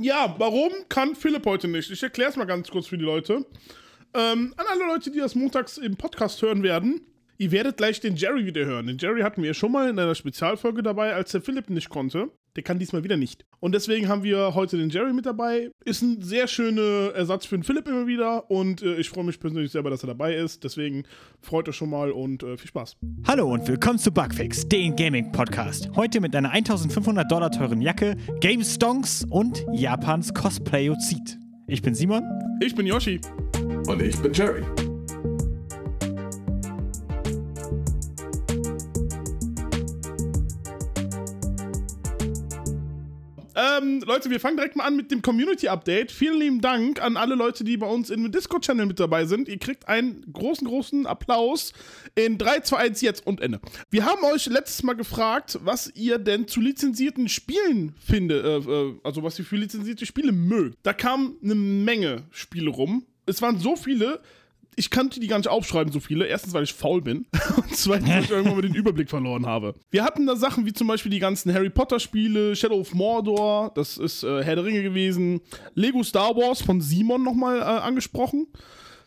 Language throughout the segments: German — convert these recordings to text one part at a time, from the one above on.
Ja, warum kann Philipp heute nicht? Ich erkläre es mal ganz kurz für die Leute. Ähm, an alle Leute, die das montags im Podcast hören werden. Ihr werdet gleich den Jerry wieder hören. Den Jerry hatten wir schon mal in einer Spezialfolge dabei, als der Philipp nicht konnte. Der kann diesmal wieder nicht. Und deswegen haben wir heute den Jerry mit dabei. Ist ein sehr schöner Ersatz für den Philipp immer wieder. Und äh, ich freue mich persönlich selber, dass er dabei ist. Deswegen freut euch schon mal und äh, viel Spaß. Hallo und willkommen zu Bugfix, den Gaming-Podcast. Heute mit einer 1500 Dollar teuren Jacke, Game Stonks und Japans Cosplay-Ozid. Ich bin Simon. Ich bin Yoshi. Und ich bin Jerry. Ähm, Leute, wir fangen direkt mal an mit dem Community-Update. Vielen lieben Dank an alle Leute, die bei uns im Discord-Channel mit dabei sind. Ihr kriegt einen großen, großen Applaus in 3, 2, 1 jetzt und Ende. Wir haben euch letztes Mal gefragt, was ihr denn zu lizenzierten Spielen findet, äh, äh, also was ihr für lizenzierte Spiele mögt. Da kam eine Menge Spiele rum. Es waren so viele, ich kannte die gar nicht aufschreiben, so viele. Erstens, weil ich faul bin. Und zweitens, weil ich irgendwann mal den Überblick verloren habe. Wir hatten da Sachen wie zum Beispiel die ganzen Harry Potter-Spiele, Shadow of Mordor, das ist äh, Herr der Ringe gewesen, Lego Star Wars von Simon nochmal äh, angesprochen.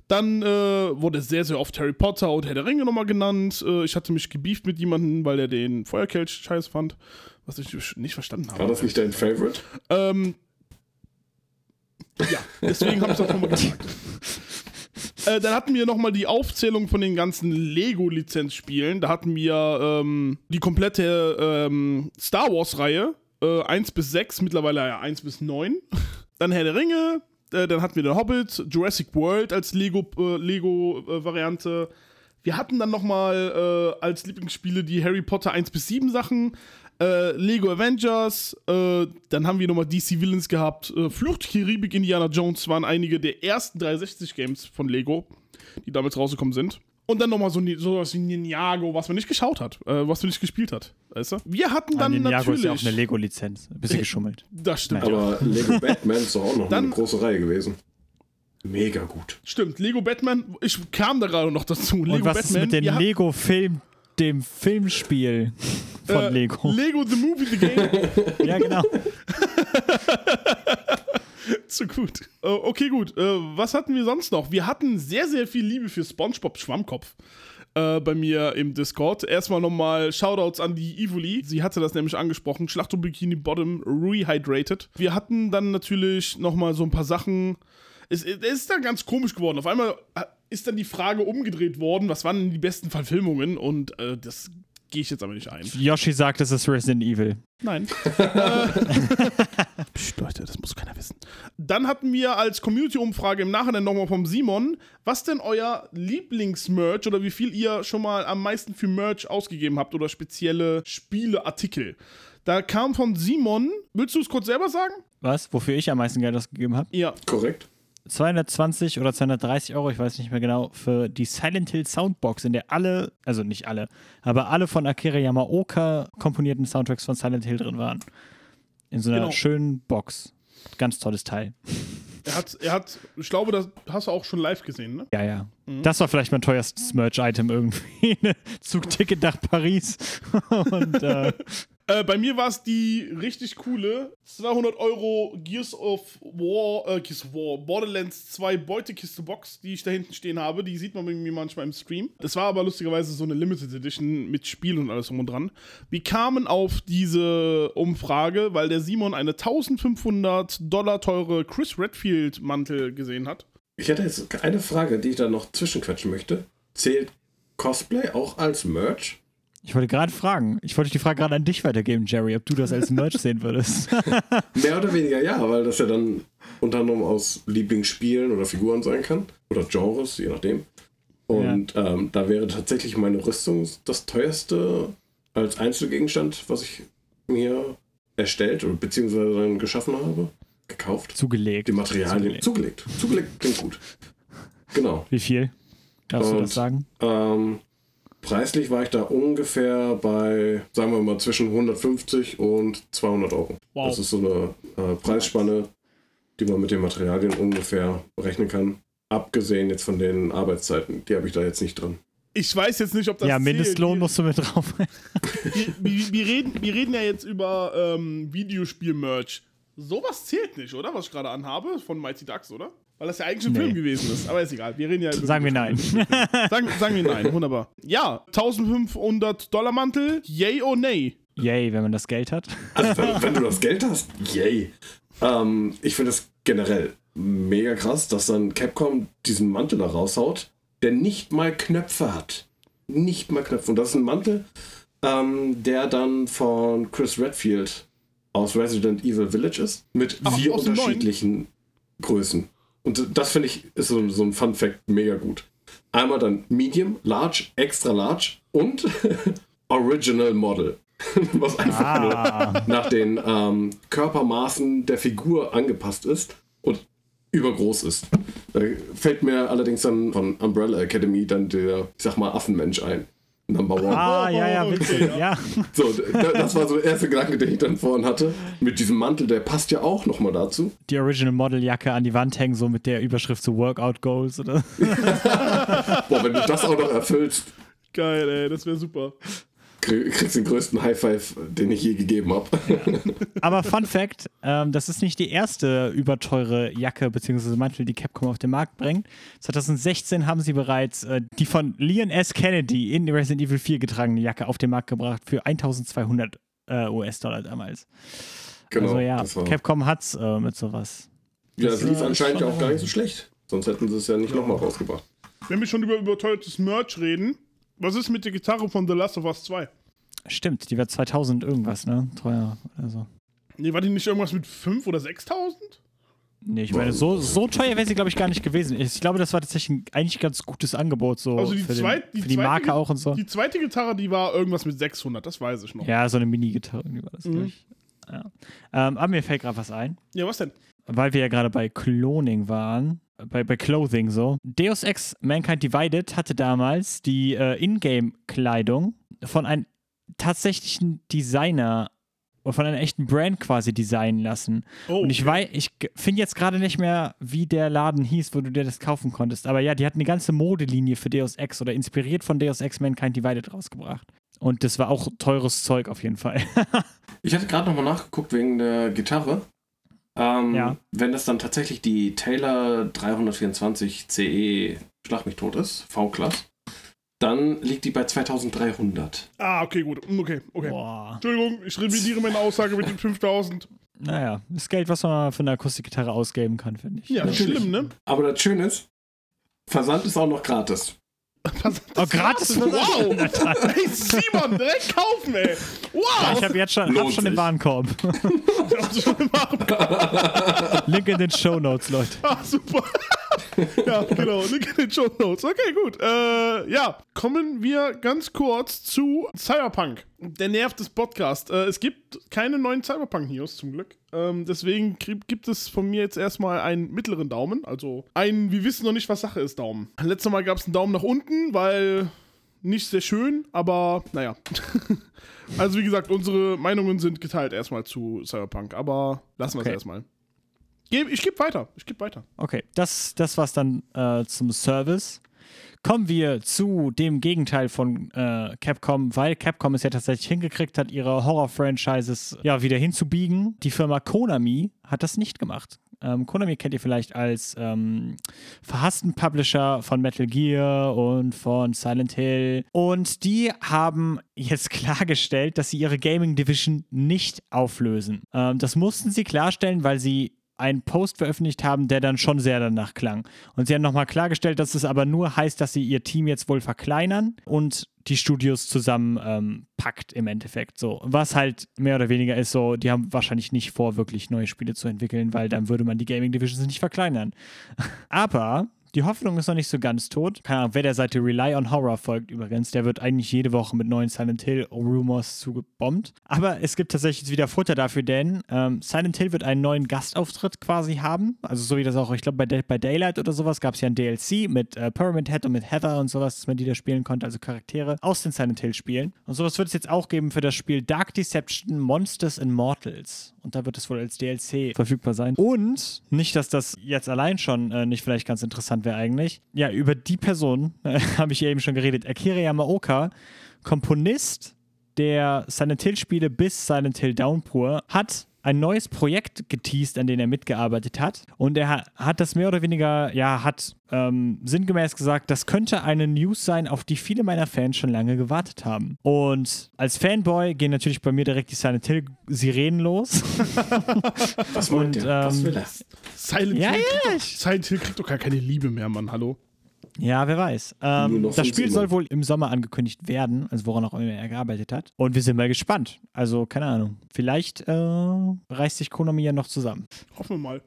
Dann äh, wurde sehr, sehr oft Harry Potter und Herr der Ringe nochmal genannt. Äh, ich hatte mich gebieft mit jemandem, weil er den Feuerkelch scheiß fand, was ich nicht verstanden habe. War das nicht dein Favorite? Ähm, ja, deswegen habe ich das nochmal gesagt. Äh, dann hatten wir nochmal die Aufzählung von den ganzen Lego-Lizenzspielen. Da hatten wir ähm, die komplette ähm, Star Wars-Reihe. Äh, 1 bis 6, mittlerweile ja 1 bis 9. Dann Herr der Ringe. Äh, dann hatten wir den Hobbit, Jurassic World als Lego-Variante. Lego, wir hatten dann nochmal äh, als Lieblingsspiele die Harry Potter 1 bis 7 Sachen. Äh, Lego Avengers, äh, dann haben wir nochmal DC Villains gehabt. Äh, Flucht, Karibik, Indiana Jones waren einige der ersten 360-Games von Lego, die damals rausgekommen sind. Und dann nochmal so sowas wie Ninjago, was man nicht geschaut hat, äh, was man nicht gespielt hat. Weißt du? Wir hatten dann ah, Ninjago natürlich. ist ja auch eine Lego-Lizenz. Ein bisschen geschummelt. Das stimmt. Aber Lego Batman ist doch auch noch Dann- eine große Reihe gewesen. Mega gut. Stimmt, Lego Batman, ich kam da gerade noch dazu. Lego Und was Batman. ist mit dem Lego-Film, dem Filmspiel von äh, Lego? Lego The Movie The Game. ja, genau. Zu gut. Äh, okay, gut. Äh, was hatten wir sonst noch? Wir hatten sehr, sehr viel Liebe für SpongeBob Schwammkopf. Äh, bei mir im Discord. Erstmal nochmal Shoutouts an die Ivoli. Sie hatte das nämlich angesprochen. Schlachtung Bikini Bottom Rehydrated. Wir hatten dann natürlich nochmal so ein paar Sachen. Es, es ist dann ganz komisch geworden. Auf einmal äh, ist dann die Frage umgedreht worden, was waren denn die besten Verfilmungen? Und äh, das gehe ich jetzt aber nicht ein. Yoshi sagt, es ist Resident Evil. Nein. äh, Psst, Leute, das muss keiner wissen. Dann hatten wir als Community-Umfrage im Nachhinein nochmal vom Simon, was denn euer Lieblingsmerch oder wie viel ihr schon mal am meisten für Merch ausgegeben habt oder spezielle Spieleartikel. Da kam von Simon, willst du es kurz selber sagen? Was? Wofür ich am meisten Geld ausgegeben habe? Ja. Korrekt? 220 oder 230 Euro, ich weiß nicht mehr genau, für die Silent Hill Soundbox, in der alle, also nicht alle, aber alle von Akira Yamaoka komponierten Soundtracks von Silent Hill drin waren. In so einer Genau. schönen Box. Ganz tolles Teil. Er hat, er hat, ich glaube, das hast du auch schon live gesehen, ne? Ja, ja. Mhm. Das war vielleicht mein teuerstes Merch-Item irgendwie. Ein Zugticket nach Paris. Und äh, Äh, bei mir war es die richtig coole 200 Euro Gears of War, äh, Gears of War, Borderlands 2 Beutekiste Box, die ich da hinten stehen habe. Die sieht man bei mir manchmal im Stream. Das war aber lustigerweise so eine Limited Edition mit Spiel und alles drum und dran. Wir kamen auf diese Umfrage, weil der Simon eine 1500 Dollar teure Chris Redfield Mantel gesehen hat. Ich hätte jetzt eine Frage, die ich da noch zwischenquetschen möchte. Zählt Cosplay auch als Merch? Ich wollte gerade fragen, ich wollte die Frage gerade an dich weitergeben, Jerry, ob du das als Merch sehen würdest. Mehr oder weniger ja, weil das ja dann unter anderem aus Lieblingsspielen oder Figuren sein kann. Oder Genres, je nachdem. Und ähm, da wäre tatsächlich meine Rüstung das teuerste als Einzelgegenstand, was ich mir erstellt oder beziehungsweise dann geschaffen habe. Gekauft. Zugelegt. Die Materialien. Zugelegt. Zugelegt klingt gut. Genau. Wie viel? Darfst du Und- das sagen? Ähm, preislich war ich da ungefähr bei, sagen wir mal, zwischen 150 und 200 Euro. Wow. Das ist so eine äh, Preisspanne, die man mit den Materialien ungefähr berechnen kann. Abgesehen jetzt von den Arbeitszeiten, die habe ich da jetzt nicht drin. Ich weiß jetzt nicht, ob das Ja. Mindestlohn musst du mit drauf. wir, wir, wir, reden, wir reden ja jetzt über ähm, Videospiel-Merch. Sowas zählt nicht, oder? Was ich gerade anhabe von Mighty Ducks, oder? Weil das ja eigentlich ein Nee. Film gewesen ist. Aber ist egal. Wir reden ja über Sagen wir nein. Sagen, sagen wir nein. Wunderbar. Ja, 1500 Dollar Mantel. Yay or nay? Yay, wenn man das Geld hat. Also, wenn, wenn du das Geld hast, yay. Ähm, ich finde es generell mega krass, dass dann Capcom diesen Mantel da raushaut, der nicht mal Knöpfe hat. Nicht mal Knöpfe. Und das ist ein Mantel, ähm, der dann von Chris Redfield aus Resident Evil Village ist, mit Ach, vier unterschiedlichen Größen. Und das finde ich ist so, so ein Fun Fact mega gut. Einmal dann Medium, Large, Extra Large und Original Model. Was einfach Ah. nur nach den ähm, Körpermaßen der Figur angepasst ist und übergroß ist. Da fällt mir allerdings dann von Umbrella Academy dann der, ich sag mal, Affenmensch ein. Number One. Ah, ja, ja, Okay, witzig. ja. Ja. So, das war so der erste Gedanke, den ich dann vorhin hatte. Mit diesem Mantel, der passt ja auch nochmal dazu. Die Original Model Jacke an die Wand hängen, so mit der Überschrift so Workout Goals oder. Boah, wenn du das auch noch erfüllst, Geil, ey. Das wäre super. Krie- kriegst du den größten High Five, den ich je gegeben habe. Aber Fun Fact: ähm, Das ist nicht die erste überteure Jacke bzw. Mantel, die Capcom auf den Markt bringt. 2016 haben sie bereits äh, die von Leon S. Kennedy in Resident Evil 4 getragene Jacke auf den Markt gebracht für 1200 äh, US-Dollar damals. Genau. also ja, das war, Capcom hat's äh, mit sowas. ja, das das lief anscheinend ja auch gar nicht so schlecht. Sonst hätten sie es ja nicht nochmal rausgebracht. Wenn wir schon über überteuertes Merch reden, was ist mit der Gitarre von The Last of Us 2? Stimmt, die war 2000 irgendwas, ne? Teuer oder so. Nee, war die nicht irgendwas mit 5 oder 6.000? Nee, ich meine, so, so teuer wäre sie, glaube ich, gar nicht gewesen. Ich glaube, das war tatsächlich ein eigentlich ganz gutes Angebot, so Also die für, zweit- den, die für die zweite Marke auch und so. Die zweite Gitarre, die war irgendwas mit 600, das weiß ich noch. Ja, Ja, so eine Mini-Gitarre irgendwie war das, Mhm. glaub ich. Ja. Ähm, aber mir fällt gerade was ein, was denn? weil wir ja gerade bei Cloning waren, bei, bei Clothing so. Deus Ex Mankind Divided hatte damals die äh, Ingame-Kleidung von einem tatsächlichen Designer, von einer echten Brand quasi designen lassen. Oh, Und ich weiß, ich finde jetzt gerade nicht mehr, wie der Laden hieß, wo du dir das kaufen konntest. Aber ja, die hatten eine ganze Modelinie für Deus Ex oder inspiriert von Deus Ex Mankind Divided rausgebracht. Und das war auch teures Zeug auf jeden Fall. Ich hatte gerade nochmal nachgeguckt wegen der Gitarre. Ähm, Ja. Wenn das dann tatsächlich die Taylor 324 CE Schlag mich tot ist, V-Class, dann liegt die bei 2300. Ah, okay, gut. Mm, Okay, okay. Boah. Entschuldigung, ich revidiere meine Aussage mit den 5000. Naja, das Geld, was man für eine Akustikgitarre ausgeben kann, finde ich. Ja, Natürlich. schlimm, ne? Aber das Schöne ist, Versand ist auch noch gratis. Oh, gratis Wow! Ey, Simon, direkt kaufen, ey! Ja, Wow! ich habe jetzt schon, hab Lohnt schon den. Warenkorb. Link in den Show Notes, Leute. Ah, super. ja, genau. Link in den Show Notes. Okay, gut. Äh, ja, kommen wir ganz kurz zu Cyberpunk. Der Nerv des Podcasts. Äh, es gibt keine neuen Cyberpunk-News zum Glück. Ähm, deswegen gibt es von mir jetzt erstmal einen mittleren Daumen. Also einen, wir wissen noch nicht, was Sache ist, Daumen. Letztes Mal gab es einen Daumen nach unten, weil nicht sehr schön, aber naja. also wie gesagt, unsere Meinungen sind geteilt erstmal zu Cyberpunk, aber lassen wir es Okay. erstmal. Ich gebe weiter. Ich gebe weiter. Okay, das, das war's dann äh, zum Service. Kommen wir zu dem Gegenteil von äh, Capcom, weil Capcom es ja tatsächlich hingekriegt hat, ihre Horror-Franchises ja wieder hinzubiegen. Die Firma Konami hat das nicht gemacht. Ähm, Konami kennt ihr vielleicht als ähm, verhassten Publisher von Metal Gear und von Silent Hill. Und die haben jetzt klargestellt, dass sie ihre Gaming Division nicht auflösen. Ähm, das mussten sie klarstellen, weil sie einen Post veröffentlicht haben, der dann schon sehr danach klang. Und sie haben nochmal klargestellt, dass es aber nur heißt, dass sie ihr Team jetzt wohl verkleinern und die Studios zusammen ähm, packt im Endeffekt. So, was halt mehr oder weniger ist so, die haben wahrscheinlich nicht vor, wirklich neue Spiele zu entwickeln, weil dann würde man die Gaming Divisions nicht verkleinern. aber die Hoffnung ist noch nicht so ganz tot. Keine Ahnung, wer der Seite Rely on Horror folgt übrigens, der wird eigentlich jede Woche mit neuen Silent Hill Rumors zugebombt. Aber es gibt tatsächlich wieder Futter dafür, denn ähm, Silent Hill wird einen neuen Gastauftritt quasi haben. Also so wie das auch, ich glaube, bei, bei Daylight oder sowas gab es ja ein DLC mit äh, Pyramid Head und mit Heather und sowas, dass man die da spielen konnte, also Charaktere aus den Silent Hill Spielen. Und sowas wird es jetzt auch geben für das Spiel Dark Deception Monsters and Mortals. Und da wird es wohl als DLC verfügbar sein. Und nicht, dass das jetzt allein schon äh, nicht vielleicht ganz interessant wäre eigentlich. Ja, über die Person äh, habe ich eben schon geredet. Akira Yamaoka, Komponist der Silent Hill Spiele bis Silent Hill Downpour, hat ein neues Projekt geteased, an dem er mitgearbeitet hat. Und er ha- hat das mehr oder weniger, ja, hat ähm, sinngemäß gesagt, das könnte eine News sein, auf die viele meiner Fans schon lange gewartet haben. Und als Fanboy gehen natürlich bei mir direkt die Silent Hill Sirenen los. Was Und, ihr? Was ähm, will er? Silent, Ja, Hill ja, Silent Hill kriegt doch gar keine Liebe mehr, Mann. Hallo? Ja, wer weiß. Ähm, das Spiel soll wohl im Sommer angekündigt werden, also woran auch immer er gearbeitet hat. Und wir sind mal gespannt. Also, keine Ahnung. Vielleicht äh, reißt sich Konami ja noch zusammen. Hoffen wir mal.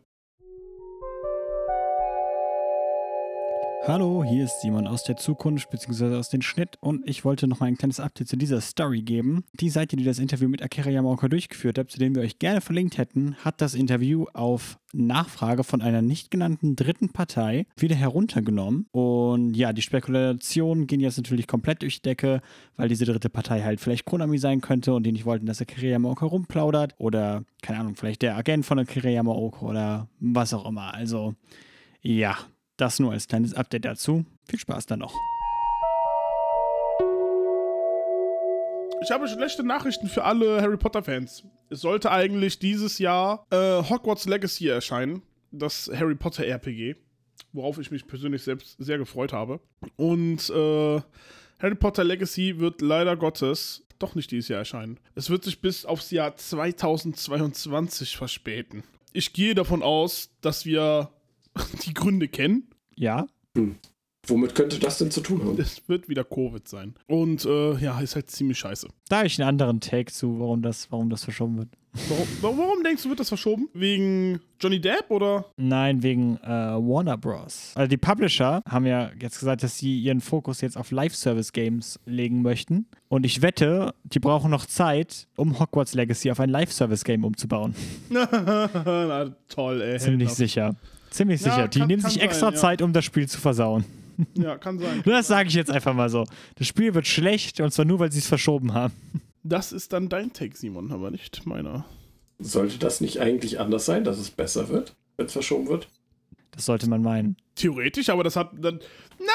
Hallo, hier ist Simon aus der Zukunft bzw. aus dem Schnitt und ich wollte noch mal ein kleines Update zu dieser Story geben. Die Seite, die das Interview mit Akira Yamaoka durchgeführt hat, zu dem wir euch gerne verlinkt hätten, hat das Interview auf Nachfrage von einer nicht genannten dritten Partei wieder heruntergenommen. Und ja, die Spekulationen gehen jetzt natürlich komplett durch die Decke, weil diese dritte Partei halt vielleicht Konami sein könnte und die nicht wollten, dass Akira Yamaoka rumplaudert oder, keine Ahnung, vielleicht der Agent von Akira Yamaoka oder was auch immer. Also, ja, das nur als kleines Update dazu. Viel Spaß dann noch. Ich habe schlechte Nachrichten für alle Harry Potter-Fans. Es sollte eigentlich dieses Jahr äh, Hogwarts Legacy erscheinen, das Harry Potter RPG, worauf ich mich persönlich selbst sehr gefreut habe. Und äh, Harry Potter Legacy wird leider Gottes doch nicht dieses Jahr erscheinen. Es wird sich bis aufs Jahr 2022 verspäten. Ich gehe davon aus, dass wir die Gründe kennen. Ja, Womit könnte das denn zu tun haben? Es wird wieder Covid sein. Und äh, ja, ist halt ziemlich scheiße. da habe ich einen anderen Take zu, warum das, warum das verschoben wird. Warum, warum, denkst du, wird das verschoben? Wegen Johnny Depp oder? Nein, wegen äh, Warner Bros. Also die Publisher haben ja jetzt gesagt, dass sie ihren Fokus jetzt auf Live-Service-Games legen möchten. Und ich wette, die brauchen noch Zeit, um Hogwarts Legacy auf ein Live-Service-Game umzubauen. Na toll, ey. Ziemlich sicher. Ziemlich Ja, sicher. Die kann- nehmen kann sich sein, extra ja. Zeit, um das Spiel zu versauen. Ja, kann sein. Das sage ich jetzt einfach mal so. Das Spiel wird schlecht und zwar nur, weil sie es verschoben haben. Das ist dann dein Take, Simon, aber nicht meiner. Sollte das nicht eigentlich anders sein, dass es besser wird, wenn es verschoben wird? Das sollte man meinen. Theoretisch, aber das hat dann. Na,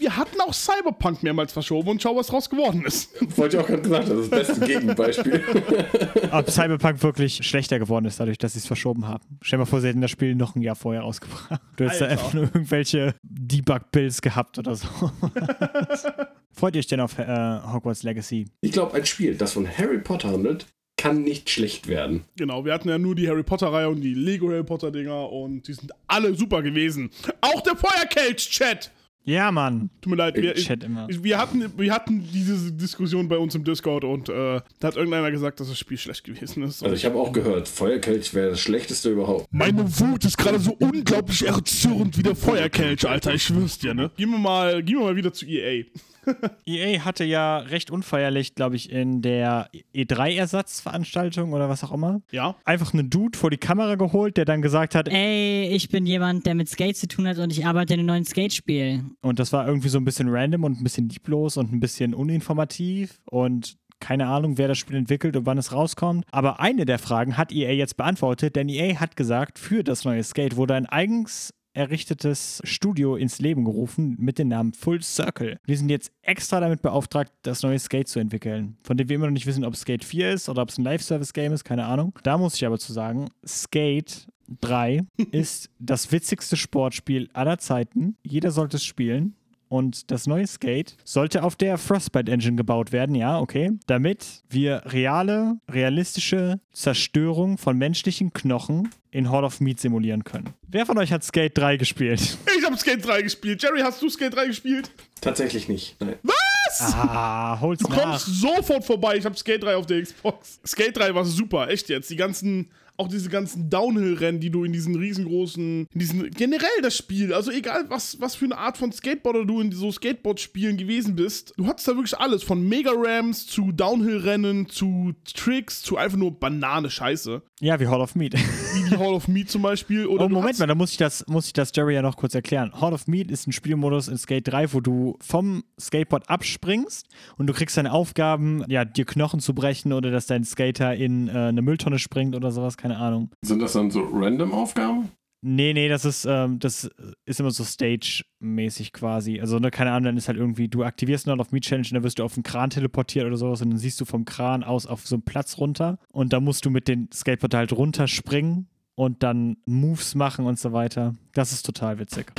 wir hatten auch Cyberpunk mehrmals verschoben und schau, was draus geworden ist. Wollte ich auch gerade gesagt, das ist das beste Gegenbeispiel. Ob Cyberpunk wirklich schlechter geworden ist, dadurch, dass sie es verschoben haben. Stell dir mal vor, sie hätten das Spiel noch ein Jahr vorher rausgebracht. Du hättest da einfach nur irgendwelche Debug-Builds gehabt oder so. Freut ihr euch denn auf äh, Hogwarts Legacy? Ich glaube, ein Spiel, das von Harry Potter handelt, kann nicht schlecht werden. Genau, wir hatten ja nur die Harry Potter-Reihe und die Lego Harry Potter-Dinger und die sind alle super gewesen. Auch der Feuerkelch-Chat! Ja, Mann. Tut mir leid, wir, ich- wir, hatten, wir hatten diese Diskussion bei uns im Discord und äh, da hat irgendeiner gesagt, dass das Spiel schlecht gewesen ist. Also ich habe auch gehört, Feuerkelch wäre das schlechteste überhaupt. Meine Wut ist gerade so unglaublich erzürnt wie der Feuerkelch, Alter. Ich schwör's dir, ne? Gehen wir mal, gehen wir mal wieder zu EA. EA hatte ja recht unfeierlich, glaube ich, in der E3-Ersatzveranstaltung oder was auch immer, Ja? einfach einen Dude vor die Kamera geholt, der dann gesagt hat, Ey, ich bin jemand, der mit Skate zu tun hat und ich arbeite in einem neuen Skate-Spiel. Und das war irgendwie so ein bisschen random und ein bisschen lieblos und ein bisschen uninformativ und keine Ahnung, wer das Spiel entwickelt und wann es rauskommt. Aber eine der Fragen hat EA jetzt beantwortet, denn EA hat gesagt, für das neue Skate wurde ein eigens errichtetes Studio ins Leben gerufen mit dem Namen Full Circle. Wir sind jetzt extra damit beauftragt, das neue Skate zu entwickeln, von dem wir immer noch nicht wissen, ob es Skate 4 ist oder ob es ein Live-Service-Game ist, keine Ahnung. Da muss ich aber zu sagen, Skate 3 ist das witzigste Sportspiel aller Zeiten. Jeder sollte es spielen. Und das neue Skate sollte auf der Frostbite Engine gebaut werden, ja, okay. Damit wir reale, realistische Zerstörung von menschlichen Knochen in Hall of Meat simulieren können. Wer von euch hat Skate 3 gespielt? Ich hab Skate 3 gespielt. Jerry, hast du Skate 3 gespielt? Tatsächlich nicht. Nein. Ah, hol's Du nach. kommst sofort vorbei. Ich hab Skate 3 auf der Xbox. Skate 3 war super, echt jetzt. Die ganzen, auch diese ganzen Downhill-Rennen, die du in diesen riesengroßen, in diesen, generell das Spiel, also egal was, was für eine Art von Skateboarder du in so Skateboard-Spielen gewesen bist, du hattest da wirklich alles, von Mega-Rams zu Downhill-Rennen, zu Tricks, zu einfach nur Banane-Scheiße. Ja, wie Hall of Meat. Wie die Hall of Meat zum Beispiel. Oder Oh, Moment mal, da muss ich, das, muss ich das Jerry ja noch kurz erklären. Hall of Meat ist ein Spielmodus in Skate 3, wo du vom Skateboard abspringst und du kriegst deine Aufgaben, ja, dir Knochen zu brechen oder dass dein Skater in äh, eine Mülltonne springt oder sowas, keine Ahnung. Sind das dann so random Aufgaben? Nee, nee, das ist, ähm, das ist immer so Stage-mäßig quasi. Also, ne, keine Ahnung, dann ist halt irgendwie, du aktivierst einen auf Meet Challenge und dann wirst du auf einen Kran teleportiert oder sowas und dann siehst du vom Kran aus auf so einen Platz runter und da musst du mit den Skateboard halt runterspringen und dann Moves machen und so weiter. Das ist total witzig.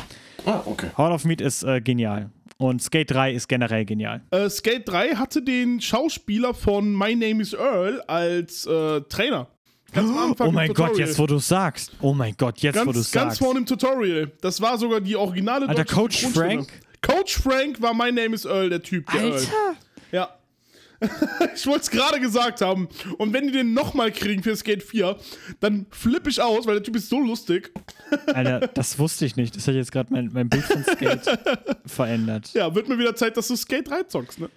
Ah, okay. Hall of Meat ist äh, genial. Und Skate 3 ist generell genial. Äh, Skate 3 hatte den Schauspieler von My Name is Earl als äh, Trainer. Ganz am Anfang Oh im mein Gott, jetzt wo du sagst. Oh mein Gott, jetzt wo du ganz, sagst. ganz vorne im Tutorial. Das war sogar die originale Alter, deutsche Coach. Frank? Coach Frank war My Name is Earl, der Typ. Der Earl. Alter! Ja. ich wollte es gerade gesagt haben. Und wenn die den nochmal kriegen für Skate 4, dann flippe ich aus, weil der Typ ist so lustig. Alter, das wusste ich nicht. Das hat jetzt gerade mein, mein Bild von Skate verändert. Ja, wird mir wieder Zeit, dass du Skate 3 zockst, ne?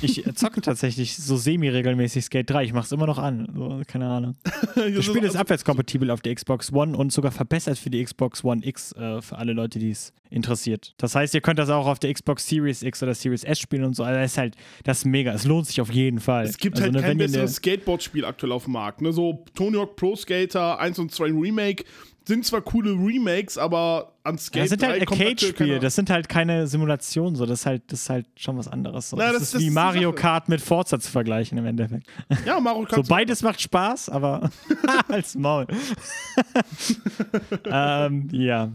Ich zocke tatsächlich so semi-regelmäßig Skate 3. Ich mache es immer noch an. So, keine Ahnung. Das Spiel ist abwärtskompatibel auf der Xbox One und sogar verbessert für die Xbox One X äh, für alle Leute, die es interessiert. Das heißt, ihr könnt das auch auf der Xbox Series X oder Series S spielen und so. Also das ist halt, das ist mega. Es lohnt sich auf jeden Fall. Es gibt also, halt ne, kein besseres Skateboard-Spiel aktuell auf dem Markt. Ne? So Tony Hawk Pro Skater 1 und 2 Remake sind zwar coole Remakes, aber an Skate Das sind 3 halt Arcade-Spiele, das sind halt keine Simulationen, so. Das ist halt, das ist halt schon was anderes. So. Na, das, das- ist das wie ist Mario. Kart mit Forza zu vergleichen im Endeffekt. Ja, Mario So, Kart. beides macht Spaß, aber als Maul. ähm, ja.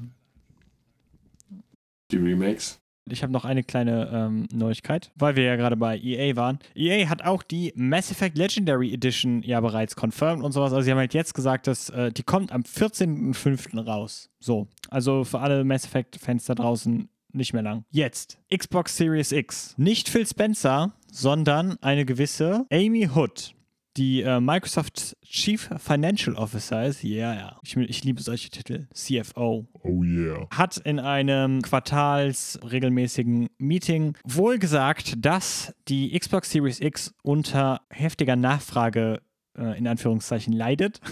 Die Remakes. Ich habe noch eine kleine ähm, Neuigkeit, weil wir ja gerade bei EA waren. EA hat auch die Mass Effect Legendary Edition ja bereits confirmed und sowas. Also sie haben halt jetzt gesagt, dass äh, die kommt am 14.05. raus. So, also für alle Mass Effect-Fans da draußen nicht mehr lang. Jetzt, Xbox Series X. Nicht Phil Spencer, sondern eine gewisse Amy Hood die äh, Microsoft Chief Financial Officer ist, ja, ja, ich, ich liebe solche Titel, CFO, Oh yeah. hat in einem quartalsregelmäßigen Meeting wohl gesagt, dass die Xbox Series X unter heftiger Nachfrage äh, in Anführungszeichen leidet.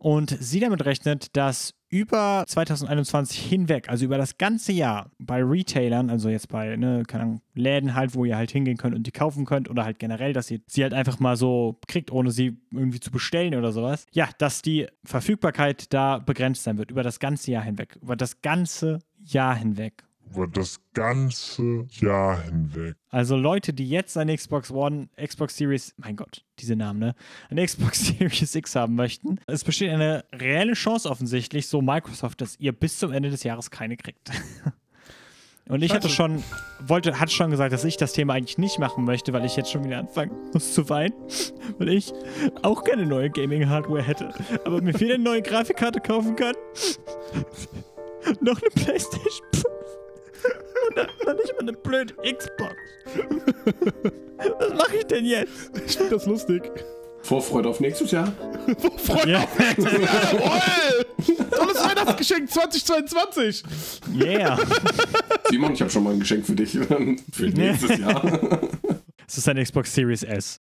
Und sie damit rechnet, dass über 2021 hinweg, also über das ganze Jahr, bei Retailern, also jetzt bei, ne, keine Ahnung, Läden halt, wo ihr halt hingehen könnt und die kaufen könnt oder halt generell, dass ihr sie halt einfach mal so kriegt, ohne sie irgendwie zu bestellen oder sowas. Ja, dass die Verfügbarkeit da begrenzt sein wird, über das ganze Jahr hinweg. Über das ganze Jahr hinweg. Über das ganze Jahr hinweg. Also Leute, die jetzt eine Xbox One, Xbox Series, mein Gott, diese Namen, ne? Eine Xbox Series X haben möchten. Es besteht eine reelle Chance offensichtlich, so Microsoft, dass ihr bis zum Ende des Jahres keine kriegt. Und ich hatte schon, wollte, hatte schon gesagt, dass ich das Thema eigentlich nicht machen möchte, weil ich jetzt schon wieder anfangen muss zu weinen. Weil ich auch keine neue Gaming-Hardware hätte. Aber mir viel eine neue Grafikkarte kaufen kann. Noch eine Playstation 5. Und dann noch nicht mal eine blöde Xbox. Was mache ich denn jetzt? Ich finde das lustig. Vorfreude auf nächstes Jahr. Freut Ja. Jawohl! Tolles Weihnachtsgeschenk 2022! Yeah. Simon, ich habe schon mal ein Geschenk für dich für nächstes Jahr. Es ist eine Xbox Series S.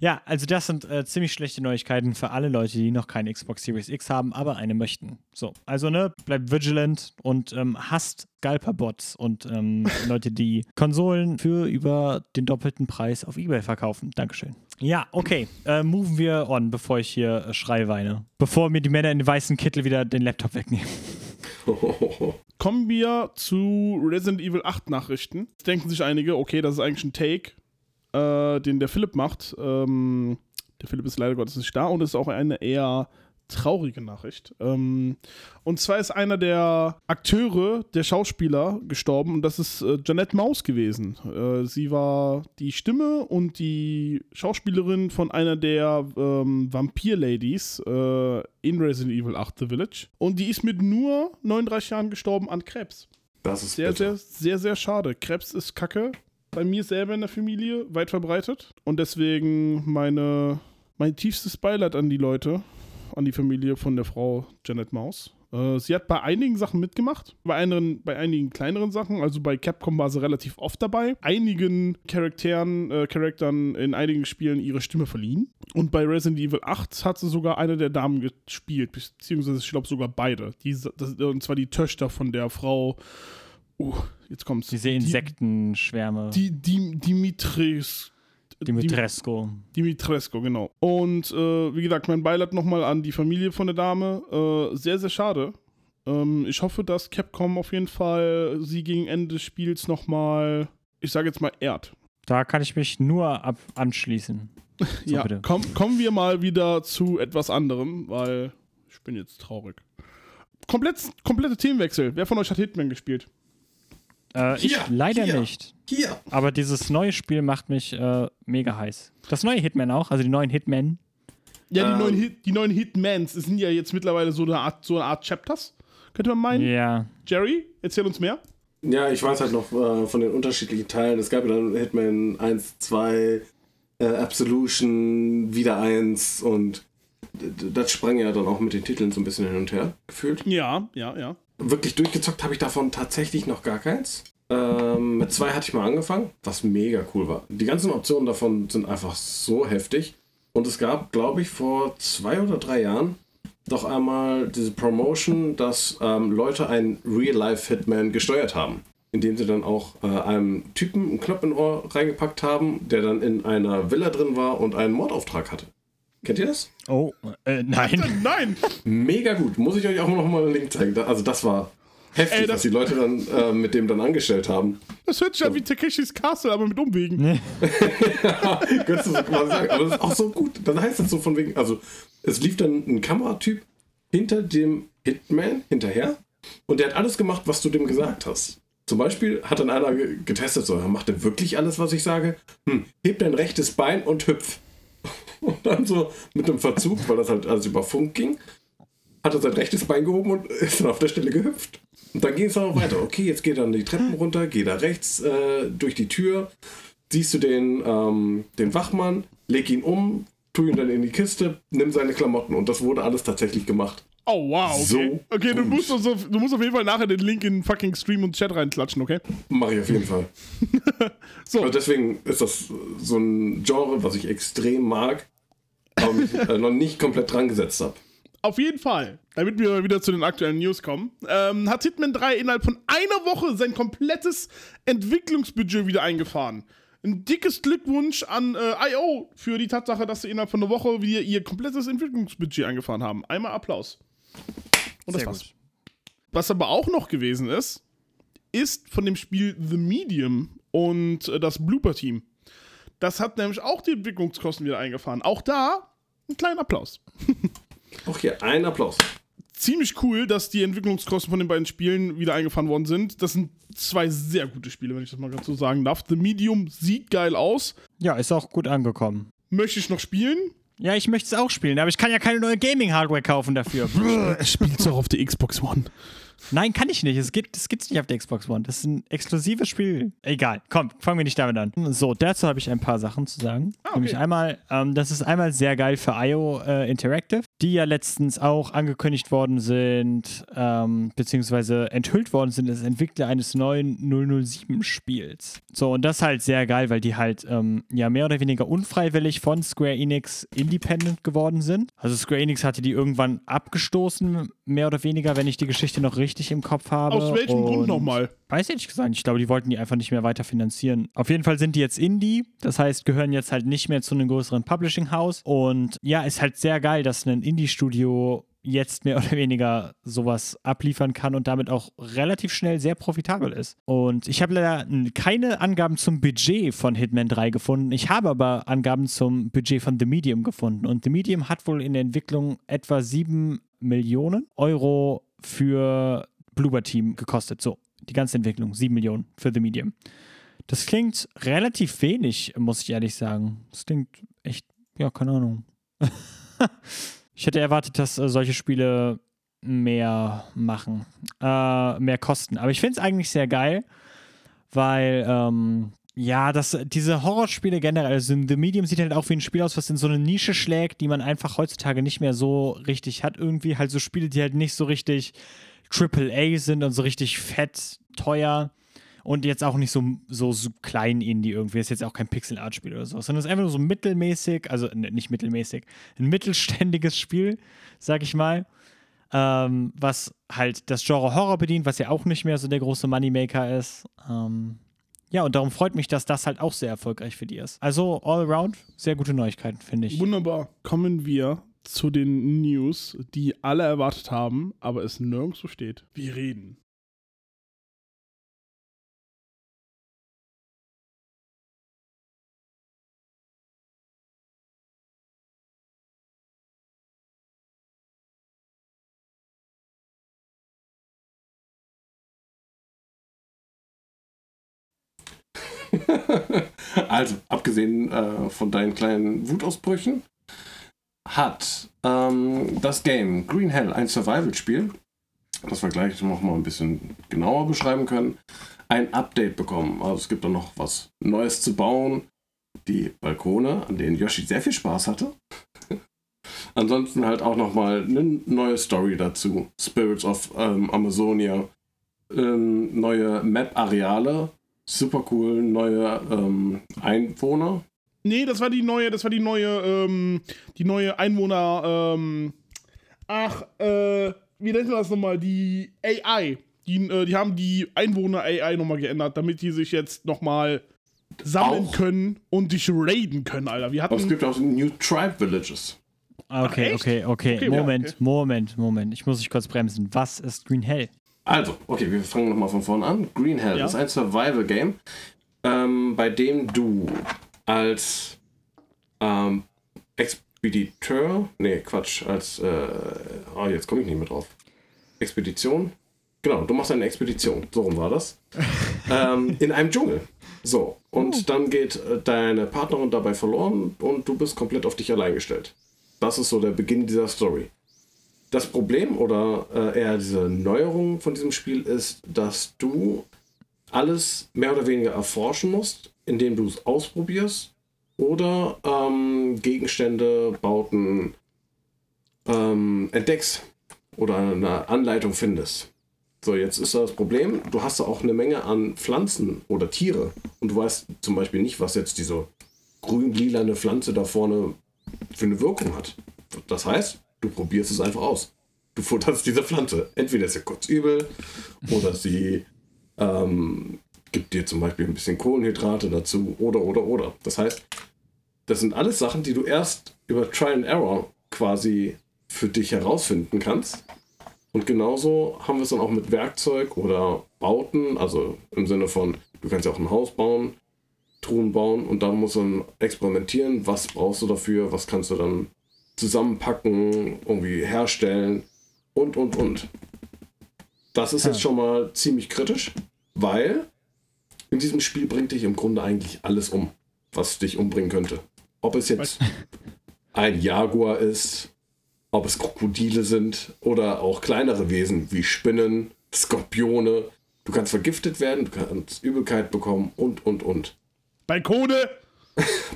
Ja, also das sind äh, ziemlich schlechte Neuigkeiten für alle Leute, die noch keine Xbox Series X haben, aber eine möchten. So, also ne, bleibt vigilant und ähm, hasst Scalper-Bots und ähm, Leute, die Konsolen für über den doppelten Preis auf Ebay verkaufen. Dankeschön. Ja, okay, äh, moven wir on, bevor ich hier äh, Schrei weine. Bevor mir die Männer in den weißen Kittel wieder den Laptop wegnehmen. Kommen wir zu Resident Evil 8 Nachrichten. Jetzt denken sich einige, okay, das ist eigentlich ein Take, äh, den der Philipp macht. Ähm, der Philipp ist leider Gottes nicht da und es ist auch eine eher traurige Nachricht. Ähm, und zwar ist einer der Akteure, der Schauspieler, gestorben und das ist äh, Janette Maus gewesen. Äh, sie war die Stimme und die Schauspielerin von einer der ähm, Vampir-Ladies äh, in Resident Evil 8 The Village. Und die ist mit nur 39 Jahren gestorben an Krebs. Das ist Sehr, bitter. sehr, sehr, sehr schade. Krebs ist Kacke. Bei mir selber in der Familie weit verbreitet. Und deswegen meine, mein tiefstes Beileid an die Leute, an die Familie von der Frau Janet Maus. Äh, sie hat bei einigen Sachen mitgemacht, bei, anderen, bei einigen kleineren Sachen. Also bei Capcom war sie relativ oft dabei. Einigen Charakteren, äh, Charakteren in einigen Spielen ihre Stimme verliehen. Und bei Resident Evil 8 hat sie sogar eine der Damen gespielt, beziehungsweise ich glaube sogar beide. Die, das, und zwar die Töchter von der Frau. Uh, jetzt kommt's. Diese Insektenschwärme. Die, die, Dimitris. Dimitrescu. Dimitrescu, genau. Und äh, wie gesagt, mein Beileid nochmal an die Familie von der Dame. Äh, sehr, sehr schade. Ähm, ich hoffe, dass Capcom auf jeden Fall sie gegen Ende des Spiels nochmal, ich sage jetzt mal, ehrt. Da kann ich mich nur ab anschließen. So, ja, bitte. komm, kommen wir mal wieder zu etwas anderem, weil ich bin jetzt traurig. Komplett, komplette Themenwechsel. Wer von euch hat Hitman gespielt? Äh, ich Hier, leider hier. nicht. Hier. Aber dieses neue Spiel macht mich äh, mega heiß. Das neue Hitman auch, also die neuen Hitmen. Ja, die, Ähm. neuen, Hit, die neuen Hitmans, sind ja jetzt mittlerweile so eine Art, so eine Art Chapters, könnte man meinen. Ja. Jerry, erzähl uns mehr. Ja, ich weiß halt noch äh, von den unterschiedlichen Teilen. Es gab ja dann Hitman 1, 2, äh, Absolution, wieder 1 und das sprang ja dann auch mit den Titeln so ein bisschen hin und her gefühlt. Ja, ja, ja. Wirklich durchgezockt habe ich davon tatsächlich noch gar keins. Ähm, mit zwei hatte ich mal angefangen, was mega cool war. Die ganzen Optionen davon sind einfach so heftig. Und es gab, glaube ich, vor zwei oder drei Jahren doch einmal diese Promotion, dass ähm, Leute einen Real-Life-Hitman gesteuert haben. Indem sie dann auch äh, einem Typen einen Knopf in Ohr reingepackt haben, der dann in einer Villa drin war und einen Mordauftrag hatte. Kennt ihr das? Oh, äh, nein. Nein! Mega gut. Muss ich euch auch noch mal einen Link zeigen. Also das war heftig, Ey, das- was die Leute dann äh, mit dem dann angestellt haben. Das hört sich an wie Takeshis Castle, aber mit Umwegen. Könntest du so quasi sagen. Aber das ist auch so gut. Dann heißt das so von wegen, also es lief dann ein Kameratyp hinter dem Hitman hinterher und der hat alles gemacht, was du dem gesagt hast. Zum Beispiel hat dann einer ge- getestet, so, macht er wirklich alles, was ich sage? Hm, heb dein rechtes Bein und hüpf. Und dann so mit einem Verzug, weil das halt alles über Funk ging, hat er sein rechtes Bein gehoben und ist dann auf der Stelle gehüpft. Und dann ging es auch weiter. Okay, jetzt geht dann die Treppen runter, geh da rechts äh, durch die Tür, siehst du den, ähm, den Wachmann, leg ihn um, tu ihn dann in die Kiste, nimm seine Klamotten. Und das wurde alles tatsächlich gemacht. Oh, wow, okay. So okay, du musst, also, du musst auf jeden Fall nachher den Link in den fucking Stream und Chat reinklatschen, okay? Mache ich auf jeden Fall. So. Also deswegen ist das so ein Genre, was ich extrem mag, aber mich äh, noch nicht komplett dran gesetzt habe. Auf jeden Fall, damit wir wieder zu den aktuellen News kommen, ähm, hat Hitman 3 innerhalb von einer Woche sein komplettes Entwicklungsbudget wieder eingefahren. Ein dickes Glückwunsch an äh, IO für die Tatsache, dass sie innerhalb von einer Woche wieder ihr komplettes Entwicklungsbudget eingefahren haben. Einmal Applaus. Und das Sehr war's. gut. Was aber auch noch gewesen ist, ist von dem Spiel The Medium und äh, das Blooper-Team. Das hat nämlich auch die Entwicklungskosten wieder eingefahren. Auch da ein kleiner Applaus. Auch hier ein Applaus. ziemlich cool, dass die Entwicklungskosten von den beiden Spielen wieder eingefahren worden sind. Das sind zwei sehr gute Spiele, wenn ich das mal ganz so sagen darf. The Medium sieht geil aus. Ja, ist auch gut angekommen. Möchte ich noch spielen? Ja, ich möchte es auch spielen, aber ich kann ja keine neue Gaming-Hardware kaufen dafür. Spielt's auch auf der Xbox One. Nein, kann ich nicht. Es geht, das gibt's nicht auf der Xbox One. Das ist ein exklusives Spiel. Egal, komm, fangen wir nicht damit an. So, dazu habe ich ein paar Sachen zu sagen. Ah, okay. Nämlich einmal, ähm, das ist einmal sehr geil für IO äh, Interactive, die ja letztens auch angekündigt worden sind, ähm, beziehungsweise enthüllt worden sind als Entwickler eines neuen 007-Spiels. So, und das ist halt sehr geil, weil die halt ähm, ja mehr oder weniger unfreiwillig von Square Enix independent geworden sind. Also Square Enix hatte die irgendwann abgestoßen, mehr oder weniger, wenn ich die Geschichte noch richtig im Kopf habe. Aus welchem Grund Und- nochmal? Weiß ich ehrlich gesagt. nicht. Ich glaube, die wollten die einfach nicht mehr weiter finanzieren. Auf jeden Fall sind die jetzt Indie. Das heißt, gehören jetzt halt nicht mehr zu einem größeren Publishing-Haus. Und ja, ist halt sehr geil, dass ein Indie-Studio jetzt mehr oder weniger sowas abliefern kann und damit auch relativ schnell sehr profitabel ist. Und ich habe leider keine Angaben zum Budget von Hitman 3 gefunden. Ich habe aber Angaben zum Budget von The Medium gefunden. Und The Medium hat wohl in der Entwicklung etwa 7 Millionen Euro für Bloober Team gekostet. So, die ganze Entwicklung, 7 Millionen für The Medium. Das klingt relativ wenig, muss ich ehrlich sagen. Das klingt echt, ja, keine Ahnung. ich hätte erwartet, dass äh, solche Spiele mehr machen, äh, mehr kosten. Aber ich finde es eigentlich sehr geil, weil, ähm, ja, das, diese Horrorspiele generell, also The Medium sieht halt auch wie ein Spiel aus, was in so eine Nische schlägt, die man einfach heutzutage nicht mehr so richtig hat. Irgendwie halt so Spiele, die halt nicht so richtig AAA sind und so richtig fett, teuer und jetzt auch nicht so, so, so klein Indie irgendwie. Ist jetzt auch kein Pixel-Art-Spiel oder so, sondern es ist einfach nur so mittelmäßig, also ne, nicht mittelmäßig, ein mittelständiges Spiel, sag ich mal. Ähm, was halt das Genre Horror bedient, was ja auch nicht mehr so der große Moneymaker ist. Ähm, ja, und darum freut mich, dass das halt auch sehr erfolgreich für die ist. Also all around sehr gute Neuigkeiten, finde ich. Wunderbar. Kommen wir zu den News, die alle erwartet haben, aber es nirgendwo steht. Wir reden. also, abgesehen äh, von deinen kleinen Wutausbrüchen, hat ähm, das Game Green Hell, ein Survival-Spiel, das wir gleich noch mal ein bisschen genauer beschreiben können, ein Update bekommen. Also es gibt da noch was Neues zu bauen. Die Balkone, an denen Yoshi sehr viel Spaß hatte. Ansonsten halt auch noch mal eine neue Story dazu. Spirits of ähm, Amazonia. Ähm, neue Map-Areale. Super cool. Neue ähm, Einwohner. Nee, das war die neue, das war die neue, ähm, die neue Einwohner, ähm, ach, äh, wie nennt man das nochmal? Die AI. Die, äh, die haben die Einwohner-AI nochmal geändert, damit die sich jetzt nochmal sammeln Auch? können und dich raiden können, Alter. Wir Aber es hatten. gibt auch New Tribe Villages. Ah, Okay, echt? okay, okay. Okay, ja, Moment, okay. Moment, Moment. Ich muss dich kurz bremsen. Was ist Green Hell? Also, okay, wir fangen nochmal von vorne an. Green Hell Ja. ist ein Survival-Game, ähm, bei dem du als ähm, Expediteur, nee, Quatsch, als, äh, oh, jetzt komme ich nicht mehr drauf. Expedition? Genau, du machst eine Expedition, so rum war das. ähm, in einem Dschungel. So, und dann geht äh, deine Partnerin dabei verloren und du bist komplett auf dich allein gestellt. Das ist so der Beginn dieser Story. Das Problem oder äh, eher diese Neuerung von diesem Spiel ist, dass du alles mehr oder weniger erforschen musst, indem du es ausprobierst oder ähm, Gegenstände, Bauten ähm, entdeckst oder eine Anleitung findest. So, jetzt ist das Problem, du hast da auch eine Menge an Pflanzen oder Tiere und du weißt zum Beispiel nicht, was jetzt diese grün-lilane Pflanze da vorne für eine Wirkung hat. Das heißt, du probierst es einfach aus. Du futterst diese Pflanze. Entweder ist sie kurz übel oder sie ähm, gibt dir zum Beispiel ein bisschen Kohlenhydrate dazu oder oder oder. Das heißt, das sind alles Sachen, die du erst über Trial and Error quasi für dich herausfinden kannst. Und genauso haben wir es dann auch mit Werkzeug oder Bauten, also im Sinne von, du kannst ja auch ein Haus bauen, Truhen bauen und dann musst du dann experimentieren, was brauchst du dafür, was kannst du dann zusammenpacken, irgendwie herstellen und und und. Das ist jetzt schon mal ziemlich kritisch, weil in diesem Spiel bringt dich im Grunde eigentlich alles um, was dich umbringen könnte. Ob es jetzt ein Jaguar ist, ob es Krokodile sind oder auch kleinere Wesen wie Spinnen, Skorpione. Du kannst vergiftet werden, du kannst Übelkeit bekommen und, und, und. Balkone!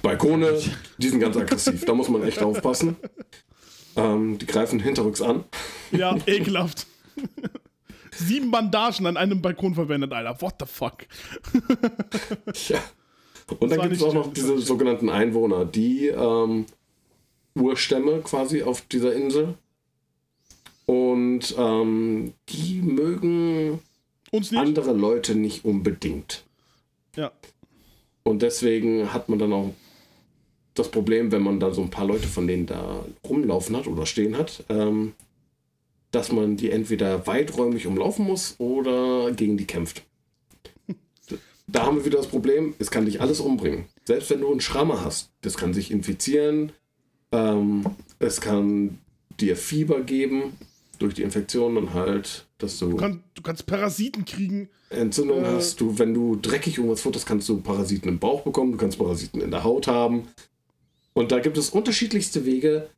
Balkone, die sind ganz aggressiv, da muss man echt aufpassen. Ähm, die greifen hinterrücks an. Ja, ekelhaft. Sieben Bandagen an einem Balkon verwendet, Alter. What the fuck? Ja. Und dann war gibt es auch noch das diese sogenannten Einwohner, die ähm, Urstämme quasi auf dieser Insel. Und ähm, die mögen andere Leute nicht unbedingt. Ja. Und deswegen hat man dann auch das Problem, wenn man dann so ein paar Leute von denen da rumlaufen hat oder stehen hat, ähm, dass man die entweder weiträumig umlaufen muss oder gegen die kämpft. Da haben wir wieder das Problem, es kann dich alles umbringen. Selbst wenn du einen Schrammer hast, das kann sich infizieren, ähm, es kann dir Fieber geben, durch die Infektion dann halt, dass du Du, kannst, du kannst Parasiten kriegen. Entzündung Äh. hast. Du, wenn du dreckig irgendwas futterst, kannst du Parasiten im Bauch bekommen, du kannst Parasiten in der Haut haben. Und da gibt es unterschiedlichste Wege,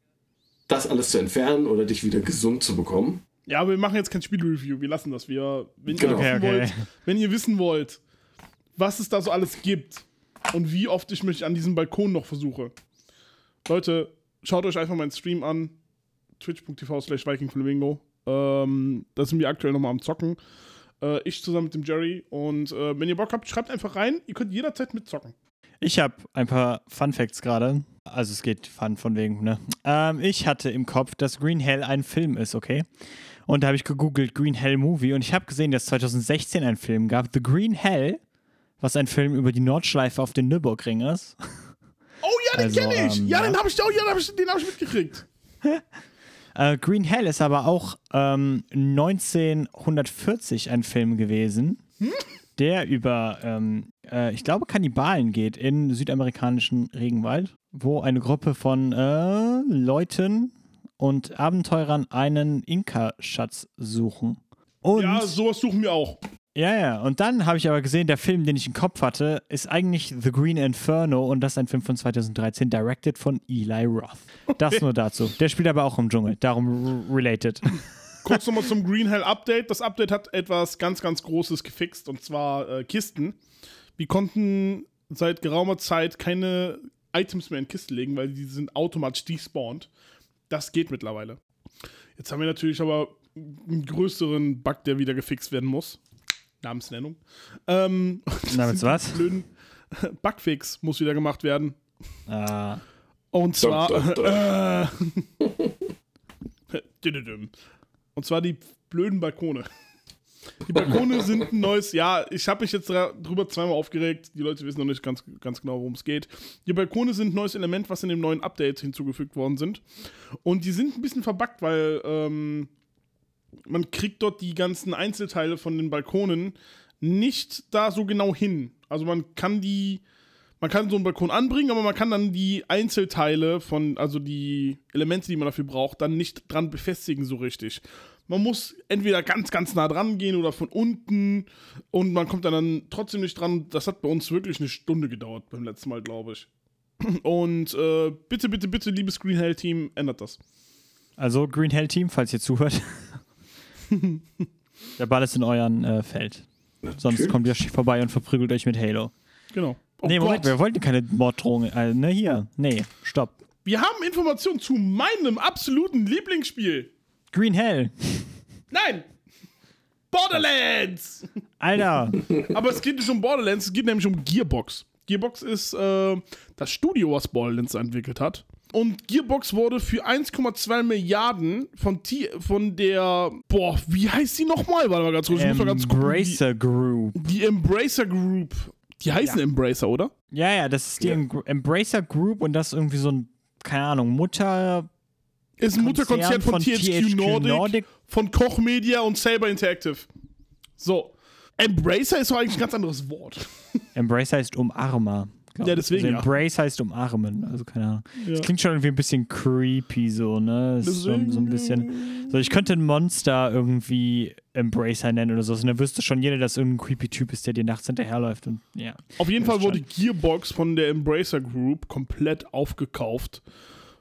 das alles zu entfernen oder dich wieder gesund zu bekommen. Ja, aber wir machen jetzt kein Spielreview. Wir lassen das. Wir, wenn, Genau. ihr wissen Okay, okay. Wollt, wenn ihr wissen wollt, was es da so alles gibt und wie oft ich mich an diesem Balkon noch versuche. Leute, schaut euch einfach meinen Stream an. Twitch.tv slash VikingFlamingo. Ähm, da sind wir aktuell nochmal am Zocken. Äh, ich zusammen mit dem Jerry. Und äh, wenn ihr Bock habt, schreibt einfach rein. Ihr könnt jederzeit mitzocken. Ich habe ein paar Fun Facts gerade. Also es geht Fun von wegen, ne? Ähm, ich hatte im Kopf, dass Green Hell ein Film ist, okay? Und da habe ich gegoogelt Green Hell Movie und ich habe gesehen, dass es 2016 einen Film gab, The Green Hell, was ein Film über die Nordschleife auf den Nürburgring ist. Oh ja, den Also, kenne ich. ähm, ja, ja. den habe ich auch, ja, den habe ich, den hab ich mitgekriegt. Äh, Green Hell ist aber auch ähm, 1940 ein Film gewesen, der über, ähm, äh, ich glaube, Kannibalen geht in südamerikanischen Regenwald, wo eine Gruppe von äh, Leuten und Abenteurern einen Inka-Schatz suchen. Und Ja, sowas suchen wir auch. Ja, ja. Und dann habe ich aber gesehen, der Film, den ich im Kopf hatte, ist eigentlich The Green Inferno und das ist ein Film von 2013, directed von Eli Roth. Das nur dazu. Der spielt aber auch im Dschungel, darum related. Kurz nochmal zum Green Hell Update. Das Update hat etwas ganz, ganz Großes gefixt und zwar äh, Kisten. Wir konnten seit geraumer Zeit keine Items mehr in Kisten legen, weil die sind automatisch despawned. Das geht mittlerweile. Jetzt haben wir natürlich aber einen größeren Bug, der wieder gefixt werden muss. Namensnennung. Ähm, Namens was? blöden Bugfix muss wieder gemacht werden. Ah, Und zwar. Dum, dum, Äh, Dididum. Und zwar die blöden Balkone. Die Balkone sind ein neues. Ja, ich habe mich jetzt drüber zweimal aufgeregt. Die Leute wissen noch nicht ganz, ganz genau, worum es geht. Die Balkone sind ein neues Element, was in dem neuen Update hinzugefügt worden sind. Und die sind ein bisschen verbuggt, weil ähm, man kriegt dort die ganzen Einzelteile von den Balkonen nicht da so genau hin. Also man kann die man kann so einen Balkon anbringen, aber man kann dann die Einzelteile von, also die Elemente, die man dafür braucht, dann nicht dran befestigen so richtig. Man muss entweder ganz, ganz nah dran gehen oder von unten und man kommt dann, dann trotzdem nicht dran. Das hat bei uns wirklich eine Stunde gedauert beim letzten Mal, glaube ich. Und äh, bitte, bitte, bitte, liebes Green Hell Team, ändert das. also Green Hell Team, falls ihr zuhört. Der Ball ist in euren äh, Feld. Sonst Natürlich. kommt ihr vorbei und verprügelt euch mit Halo. Genau. Oh nee, Moment, Gott. wir wollten keine Morddrohung. Äh, ne, hier. Nee, stopp. Wir haben Informationen zu meinem absoluten Lieblingsspiel. Green Hell. Nein! Borderlands! Alter. Aber es geht nicht um Borderlands, es geht nämlich um Gearbox. Gearbox ist äh, das Studio, was Borderlands entwickelt hat. Und Gearbox wurde für 1,2 Milliarden von, T von der, boah, wie heißt die nochmal? Warte mal ganz kurz, ich muss mal ganz gucken. Embracer Group. Die, Embracer Group. Die heißen Embracer, oder? Ja, ja, das ist die Ja. Em- Embracer Group und das ist irgendwie so ein, keine Ahnung, Mutter. Ist ein Mutterkonzern von, Konzern THQ, Nordic, Nordic. von Koch Media und Saber Interactive. So. Embracer ist doch eigentlich ein ganz anderes Wort. Embracer heißt Umarmer. Ja, deswegen, Also ja. Embrace heißt umarmen. Also keine Ahnung. Ja. Das klingt schon irgendwie ein bisschen creepy so, ne? So, so ein bisschen. So, ich könnte ein Monster irgendwie Embracer nennen oder so. Und dann wüsste schon jeder, dass irgendein creepy Typ ist, der dir nachts hinterherläuft. Und ja. Auf jeden Fall wurde. Gearbox von der Embracer Group komplett aufgekauft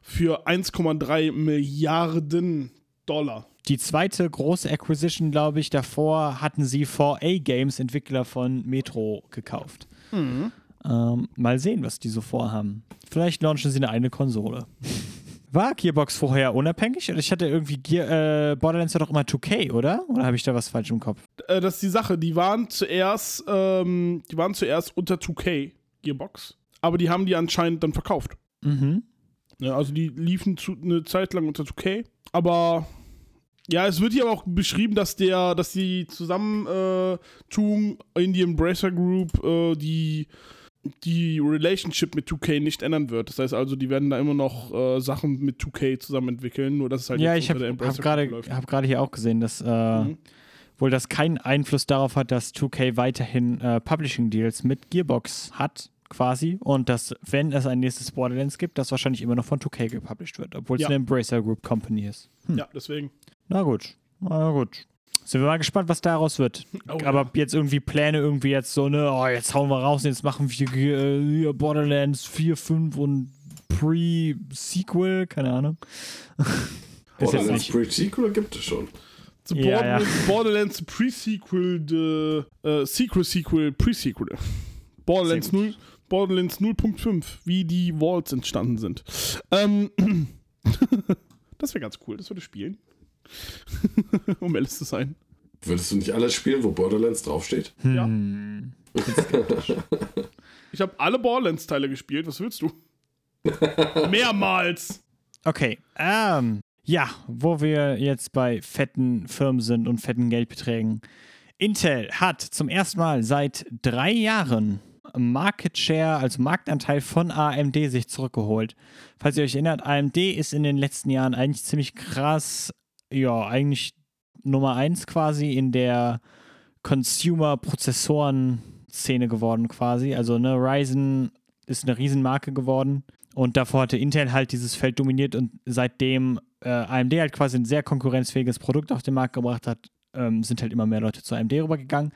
für 1,3 Milliarden Dollar. Die zweite große Acquisition, glaube ich, davor hatten sie 4A Games, Entwickler von Metro, gekauft. Mhm. Ähm, mal sehen, was die so vorhaben. Vielleicht launchen sie eine eigene Konsole. War Gearbox vorher unabhängig? Oder ich hatte irgendwie Gear, äh, Borderlands war doch immer 2K, oder? Oder habe ich da was falsch im Kopf? Äh, das ist die Sache, die waren zuerst, ähm, die waren zuerst unter 2K Gearbox, aber die haben die anscheinend dann verkauft. Mhm. Ja, also die liefen zu, eine Zeit lang unter 2K, aber ja, es wird hier aber auch beschrieben, dass der, dass die Zusammentung in die Embracer Group äh, die die Relationship mit 2K nicht ändern wird. Das heißt also, die werden da immer noch äh, Sachen mit 2K zusammen entwickeln, nur dass es halt Ja, jetzt ich habe der hab gerade hab hier auch gesehen, dass äh, Mhm. wohl das keinen Einfluss darauf hat, dass 2K weiterhin äh, Publishing-Deals mit Gearbox hat, quasi. Und dass, wenn es ein nächstes Borderlands gibt, das wahrscheinlich immer noch von 2K gepublished wird, obwohl es Ja. eine Embracer Group Company ist. Ja, deswegen. Na gut, na gut. Sind wir mal gespannt, was daraus wird. Oh, Aber ja. jetzt irgendwie Pläne, irgendwie jetzt so, ne, oh, jetzt hauen wir raus und jetzt machen wir äh, hier Borderlands 4, 5 und Pre-Sequel, keine Ahnung. ist jetzt Borderlands nicht. Pre-Sequel gibt es schon. The Ja, Borderlands, Borderlands Pre-Sequel, the, äh, Sequel-Sequel, Pre-Sequel. Borderlands Sehr 0, Borderlands 0.5, wie die Walls entstanden sind. Ähm, das wäre ganz cool, das würde spielen. um ehrlich zu sein. Würdest du nicht alles spielen, wo Borderlands draufsteht? Ja. Hm. Ich habe alle Borderlands-Teile gespielt, was willst du? Mehrmals. Okay, ähm, ja, wo wir jetzt bei fetten Firmen sind und fetten Geldbeträgen. Intel hat zum ersten Mal seit drei Jahren Market Share, also Marktanteil von AMD sich zurückgeholt. Falls ihr euch erinnert, AMD ist in den letzten Jahren eigentlich ziemlich krass, ja, eigentlich Nummer eins quasi in der Consumer-Prozessoren-Szene geworden quasi. Also ne, Ryzen ist eine Riesenmarke geworden und davor hatte Intel halt dieses Feld dominiert und seitdem äh, AMD halt quasi ein sehr konkurrenzfähiges Produkt auf den Markt gebracht hat, ähm, sind halt immer mehr Leute zu AMD rübergegangen.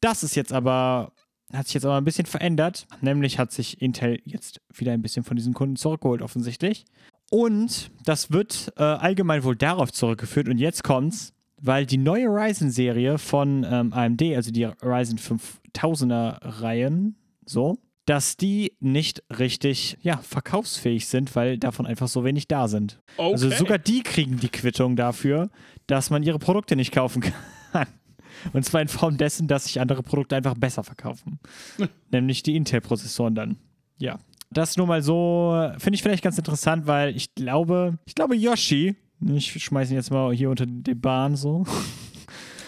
Das ist jetzt aber, hat sich jetzt aber ein bisschen verändert. Nämlich hat sich Intel jetzt wieder ein bisschen von diesen Kunden zurückgeholt, offensichtlich. Und das wird äh, allgemein wohl darauf zurückgeführt. Und jetzt kommt's, weil die neue Ryzen-Serie von ähm, AMD, also die Ryzen 5000er-Reihen, so, dass die nicht richtig, ja, verkaufsfähig sind, weil davon einfach so wenig da sind. Okay. Also sogar die kriegen die Quittung dafür, dass man ihre Produkte nicht kaufen kann. Und zwar in Form dessen, dass sich andere Produkte einfach besser verkaufen. Nämlich die Intel-Prozessoren dann. Ja. Das nur mal so, finde ich vielleicht ganz interessant, weil ich glaube, ich glaube, Yoshi, ich schmeiße ihn jetzt mal hier unter die Bahn so.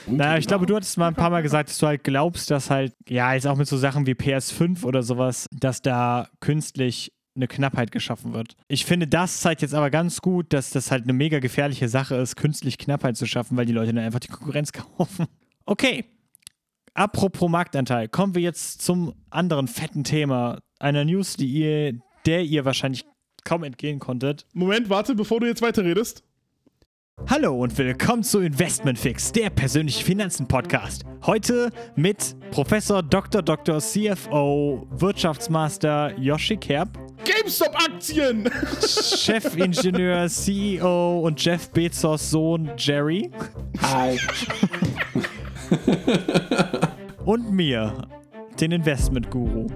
Naja, ich glaube, du hattest mal ein paar Mal gesagt, dass du halt glaubst, dass halt, ja, jetzt auch mit so Sachen wie PS5 oder sowas, dass da künstlich eine Knappheit geschaffen wird. Ich finde, das zeigt jetzt aber ganz gut, dass das halt eine mega gefährliche Sache ist, künstlich Knappheit zu schaffen, weil die Leute dann einfach die Konkurrenz kaufen. Okay. Apropos Marktanteil, kommen wir jetzt zum anderen fetten Thema. Einer News, die ihr, der ihr wahrscheinlich kaum entgehen konntet. Moment, warte, bevor du jetzt weiterredest. Hallo und willkommen zu Investment Fix, der persönliche Finanzen-Podcast. Heute mit Professor Dr. Dr. CFO Wirtschaftsmaster Yoshi Kerb, GameStop-Aktien! Chefingenieur, CEO und Jeff Bezos Sohn Jerry Hi. und mir, den Investment-Guru.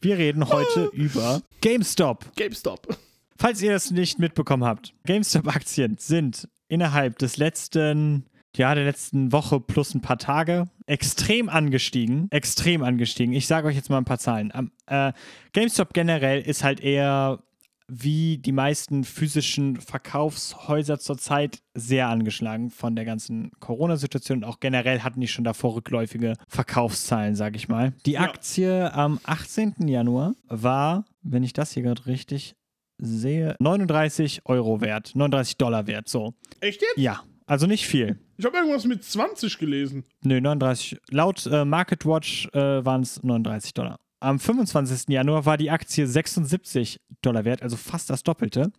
Wir reden heute über GameStop. GameStop. Falls ihr das nicht mitbekommen habt, GameStop-Aktien sind innerhalb des letzten, ja, der letzten Woche plus ein paar Tage extrem angestiegen. Extrem angestiegen. Ich sage euch jetzt mal ein paar Zahlen. Am, äh, GameStop generell ist halt eher wie die meisten physischen Verkaufshäuser zurzeit sehr angeschlagen von der ganzen Corona-Situation. Auch generell hatten die schon davor rückläufige Verkaufszahlen, sage ich mal. Die Ja. Aktie am 18. Januar war, wenn ich das hier gerade richtig sehe, 39 Euro wert, 39 Dollar wert, so. Echt jetzt? Ja, also nicht viel. Ich habe irgendwas mit 20 gelesen. Nö, 39. Laut äh, MarketWatch äh, waren es 39 Dollar. Am 25. Januar war die Aktie 76 Dollar wert, also fast das Doppelte.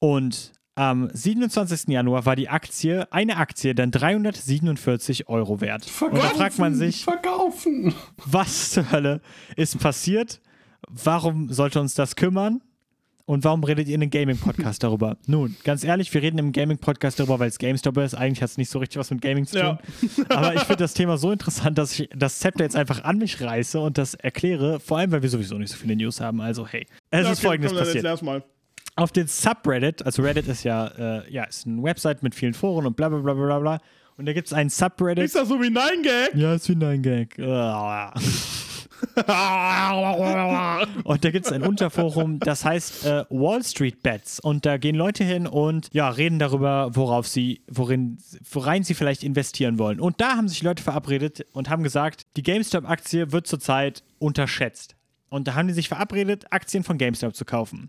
Und am 27. Januar war die Aktie, eine Aktie, dann 347 Euro wert. Und da fragt man sich, Verkaufen. was zur Hölle ist passiert? Warum sollte uns das kümmern? Und warum redet ihr in einem Gaming-Podcast darüber? Nun, ganz ehrlich, wir reden im Gaming-Podcast darüber, weil es GameStop ist. Eigentlich hat es nicht so richtig was mit Gaming zu tun. Ja. Aber ich finde das Thema so interessant, dass ich das Zepter jetzt einfach an mich reiße und das erkläre. Vor allem, weil wir sowieso nicht so viele News haben. Also, hey, es Ja, ist okay, folgendes passiert. Mal. Auf den Subreddit, also Reddit ist ja, äh, ja, ist eine Website mit vielen Foren und bla bla bla bla bla. Und da gibt es einen Subreddit. Ist das so wie 9gag? ja, ist wie ein Gag. Ah. Und da gibt es ein Unterforum, das heißt äh, Wall Street Bets. Und da gehen Leute hin und ja, reden darüber, worauf sie, worin, worein sie vielleicht investieren wollen. Und da haben sich Leute verabredet und haben gesagt, die GameStop-Aktie wird zurzeit unterschätzt. Und da haben die sich verabredet, Aktien von GameStop zu kaufen.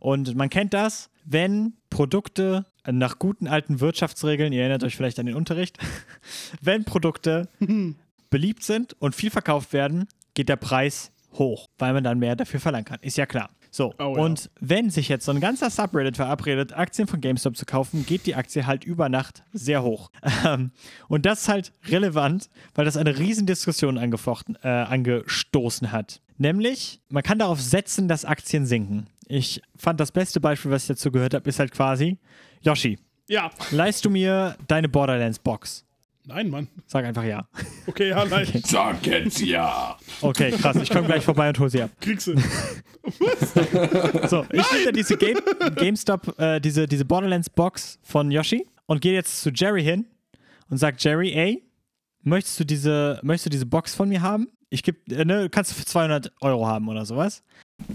Und man kennt das, wenn Produkte nach guten alten Wirtschaftsregeln, ihr erinnert euch vielleicht an den Unterricht, wenn Produkte beliebt sind und viel verkauft werden, geht der Preis hoch, weil man dann mehr dafür verlangen kann. Ist ja klar. So, Oh ja. und wenn sich jetzt so ein ganzer Subreddit verabredet, Aktien von GameStop zu kaufen, geht die Aktie halt über Nacht sehr hoch. Ähm, und das ist halt relevant, weil das eine riesen Diskussion angefochten, äh, angestoßen hat. Nämlich, man kann darauf setzen, dass Aktien sinken. Ich fand das beste Beispiel, was ich dazu gehört habe, ist halt quasi, Yoshi, Ja. leist du mir deine Borderlands-Box? Nein, Mann. Sag einfach ja. Okay, ja, nein. Sag jetzt ja. Okay, krass. Ich komme gleich vorbei und hole sie ab. Kriegst du. So, ich nehme diese Game, GameStop, äh, diese, diese Borderlands-Box von Yoshi und gehe jetzt zu Jerry hin und sag Jerry, ey, möchtest du diese, möchtest du diese Box von mir haben? Ich gebe, äh, ne, kannst du für 200 Euro haben oder sowas.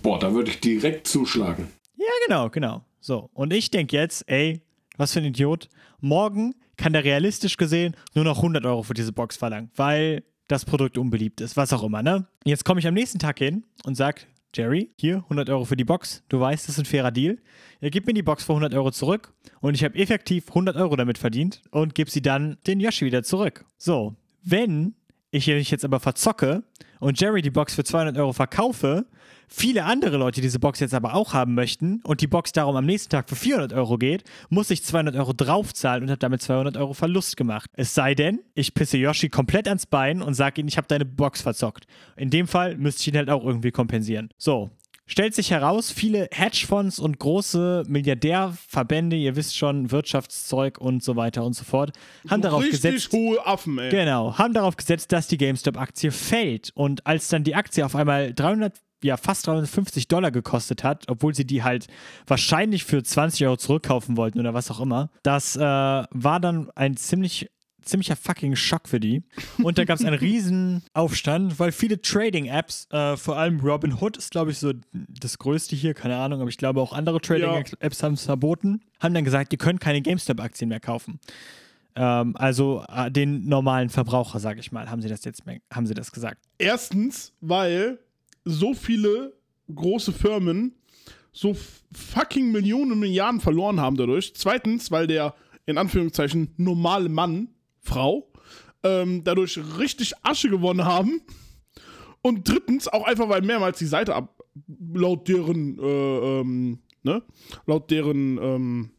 Boah, da würde ich direkt zuschlagen. Ja, genau, genau. So, und ich denke jetzt, ey, was für ein Idiot. Morgen kann der realistisch gesehen nur noch 100 Euro für diese Box verlangen, weil das Produkt unbeliebt ist, was auch immer, ne? Jetzt komme ich am nächsten Tag hin und sag, Jerry, hier 100 Euro für die Box. Du weißt, das ist ein fairer Deal. Er gibt mir die Box für 100 Euro zurück und ich habe effektiv 100 Euro damit verdient und gebe sie dann den Yoshi wieder zurück. So, wenn ich mich jetzt aber verzocke und Jerry die Box für 200 Euro verkaufe, viele andere Leute diese Box jetzt aber auch haben möchten und die Box darum am nächsten Tag für 400 Euro geht, muss ich 200 Euro draufzahlen und habe damit 200 Euro Verlust gemacht. Es sei denn, ich pisse Yoshi komplett ans Bein und sage ihm, ich habe deine Box verzockt. In dem Fall müsste ich ihn halt auch irgendwie kompensieren. So, Stellt sich heraus, viele Hedgefonds und große Milliardärverbände, ihr wisst schon, Wirtschaftszeug und so weiter und so fort, haben darauf Richtig gesetzt. hohe Affen, ey. Genau, haben darauf gesetzt, dass die GameStop-Aktie fällt. Und als dann die Aktie auf einmal 300, ja, fast 350 Dollar gekostet hat, obwohl sie die halt wahrscheinlich für 20 Euro zurückkaufen wollten oder was auch immer, das äh, war dann ein ziemlich ziemlicher fucking Schock für die. Und da gab es einen riesen Aufstand, weil viele Trading-Apps, äh, vor allem Robinhood ist, glaube ich, so das größte hier, keine Ahnung, aber ich glaube auch andere Trading-Apps haben es verboten, haben dann gesagt, ihr könnt keine GameStop-Aktien mehr kaufen. Ähm, also äh, den normalen Verbraucher, sage ich mal, haben sie das jetzt haben sie das gesagt. Erstens, weil so viele große Firmen so fucking Millionen, Milliarden verloren haben dadurch. Zweitens, weil der in Anführungszeichen normale Mann, Frau, ähm, dadurch richtig Asche gewonnen haben. Und drittens, auch einfach, weil mehrmals die Seite ab, laut deren, äh, ähm, ne, laut deren, ähm,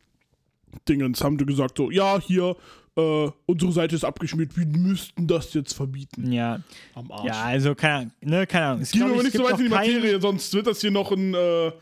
Dingens haben die gesagt, so, ja, hier, äh, unsere Seite ist abgeschmiert, wir müssten das jetzt verbieten. Ja, Am Arsch. ja also keine, Ahnung, ne, keine Ahnung. Es, Gehen wir aber nicht so weit in die noch kein- Materie, sonst wird das hier noch ein, äh,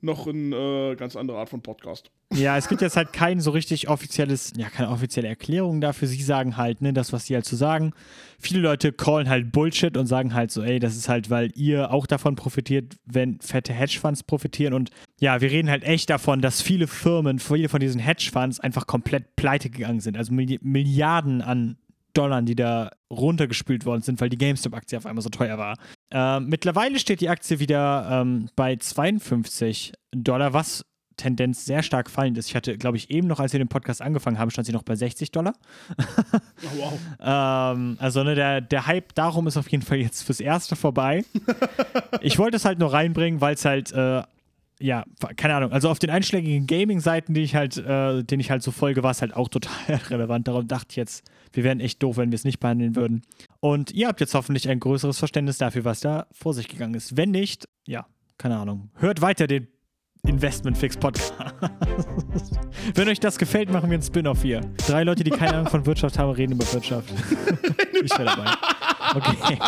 noch ein äh, ganz andere Art von Podcast. Ja, es gibt jetzt halt kein so richtig offizielles, ja, keine offizielle Erklärung dafür. Sie sagen halt, ne, das, was sie halt so sagen. Viele Leute callen halt Bullshit und sagen halt so, ey, das ist halt, weil ihr auch davon profitiert, wenn fette Hedgefonds profitieren. Und ja, wir reden halt echt davon, dass viele Firmen, viele von diesen Hedgefonds einfach komplett pleite gegangen sind. Also Milli Milliarden an Dollar, die da runtergespült worden sind, weil die GameStop-Aktie auf einmal so teuer war. Ähm, mittlerweile steht die Aktie wieder ähm, bei 52 Dollar, was Tendenz sehr stark fallend ist. Ich hatte, glaube ich, eben noch, als wir den Podcast angefangen haben, stand sie noch bei 60 Dollar. Oh, wow. Ähm, also ne, der, der Hype darum ist auf jeden Fall jetzt fürs Erste vorbei. ich wollte es halt nur reinbringen, weil es halt, äh, ja, keine Ahnung, also auf den einschlägigen Gaming-Seiten, die ich halt, äh, denen ich halt so folge, war es halt auch total relevant. Darum dachte ich jetzt, wir wären echt doof, wenn wir es nicht behandeln würden. Und ihr habt jetzt hoffentlich ein größeres Verständnis dafür, was da vor sich gegangen ist. Wenn nicht, ja, keine Ahnung. Hört weiter den Investment Fix Podcast. Wenn euch das gefällt, machen wir einen Spin-off hier. Drei Leute, die keine Ahnung von Wirtschaft haben, reden über Wirtschaft. ich wäre dabei. Okay.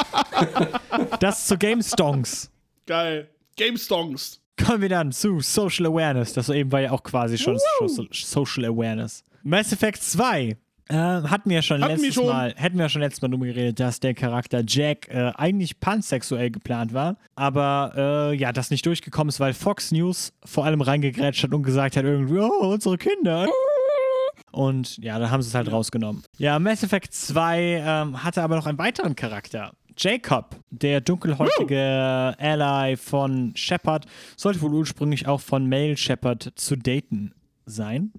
Das zu Game Stonks. Geil. Game Stongs. Kommen wir dann zu Social Awareness. Das eben war ja auch quasi schon Social, Social Awareness. Mass Effect 2. Äh, hatten wir ja schon Hatten letztes schon. Mal, hätten wir schon letztes Mal drüber geredet, dass der Charakter Jack äh, eigentlich pansexuell geplant war, aber äh, ja, das nicht durchgekommen ist, weil Fox News vor allem reingegrätscht hat und gesagt hat irgendwie, oh, unsere Kinder. Und ja, dann haben sie es halt rausgenommen. Ja, Mass Effect 2 ähm, hatte aber noch einen weiteren Charakter. Jacob, der dunkelhäutige Ally von Shepard, sollte wohl ursprünglich auch von Male Shepard zu daten sein.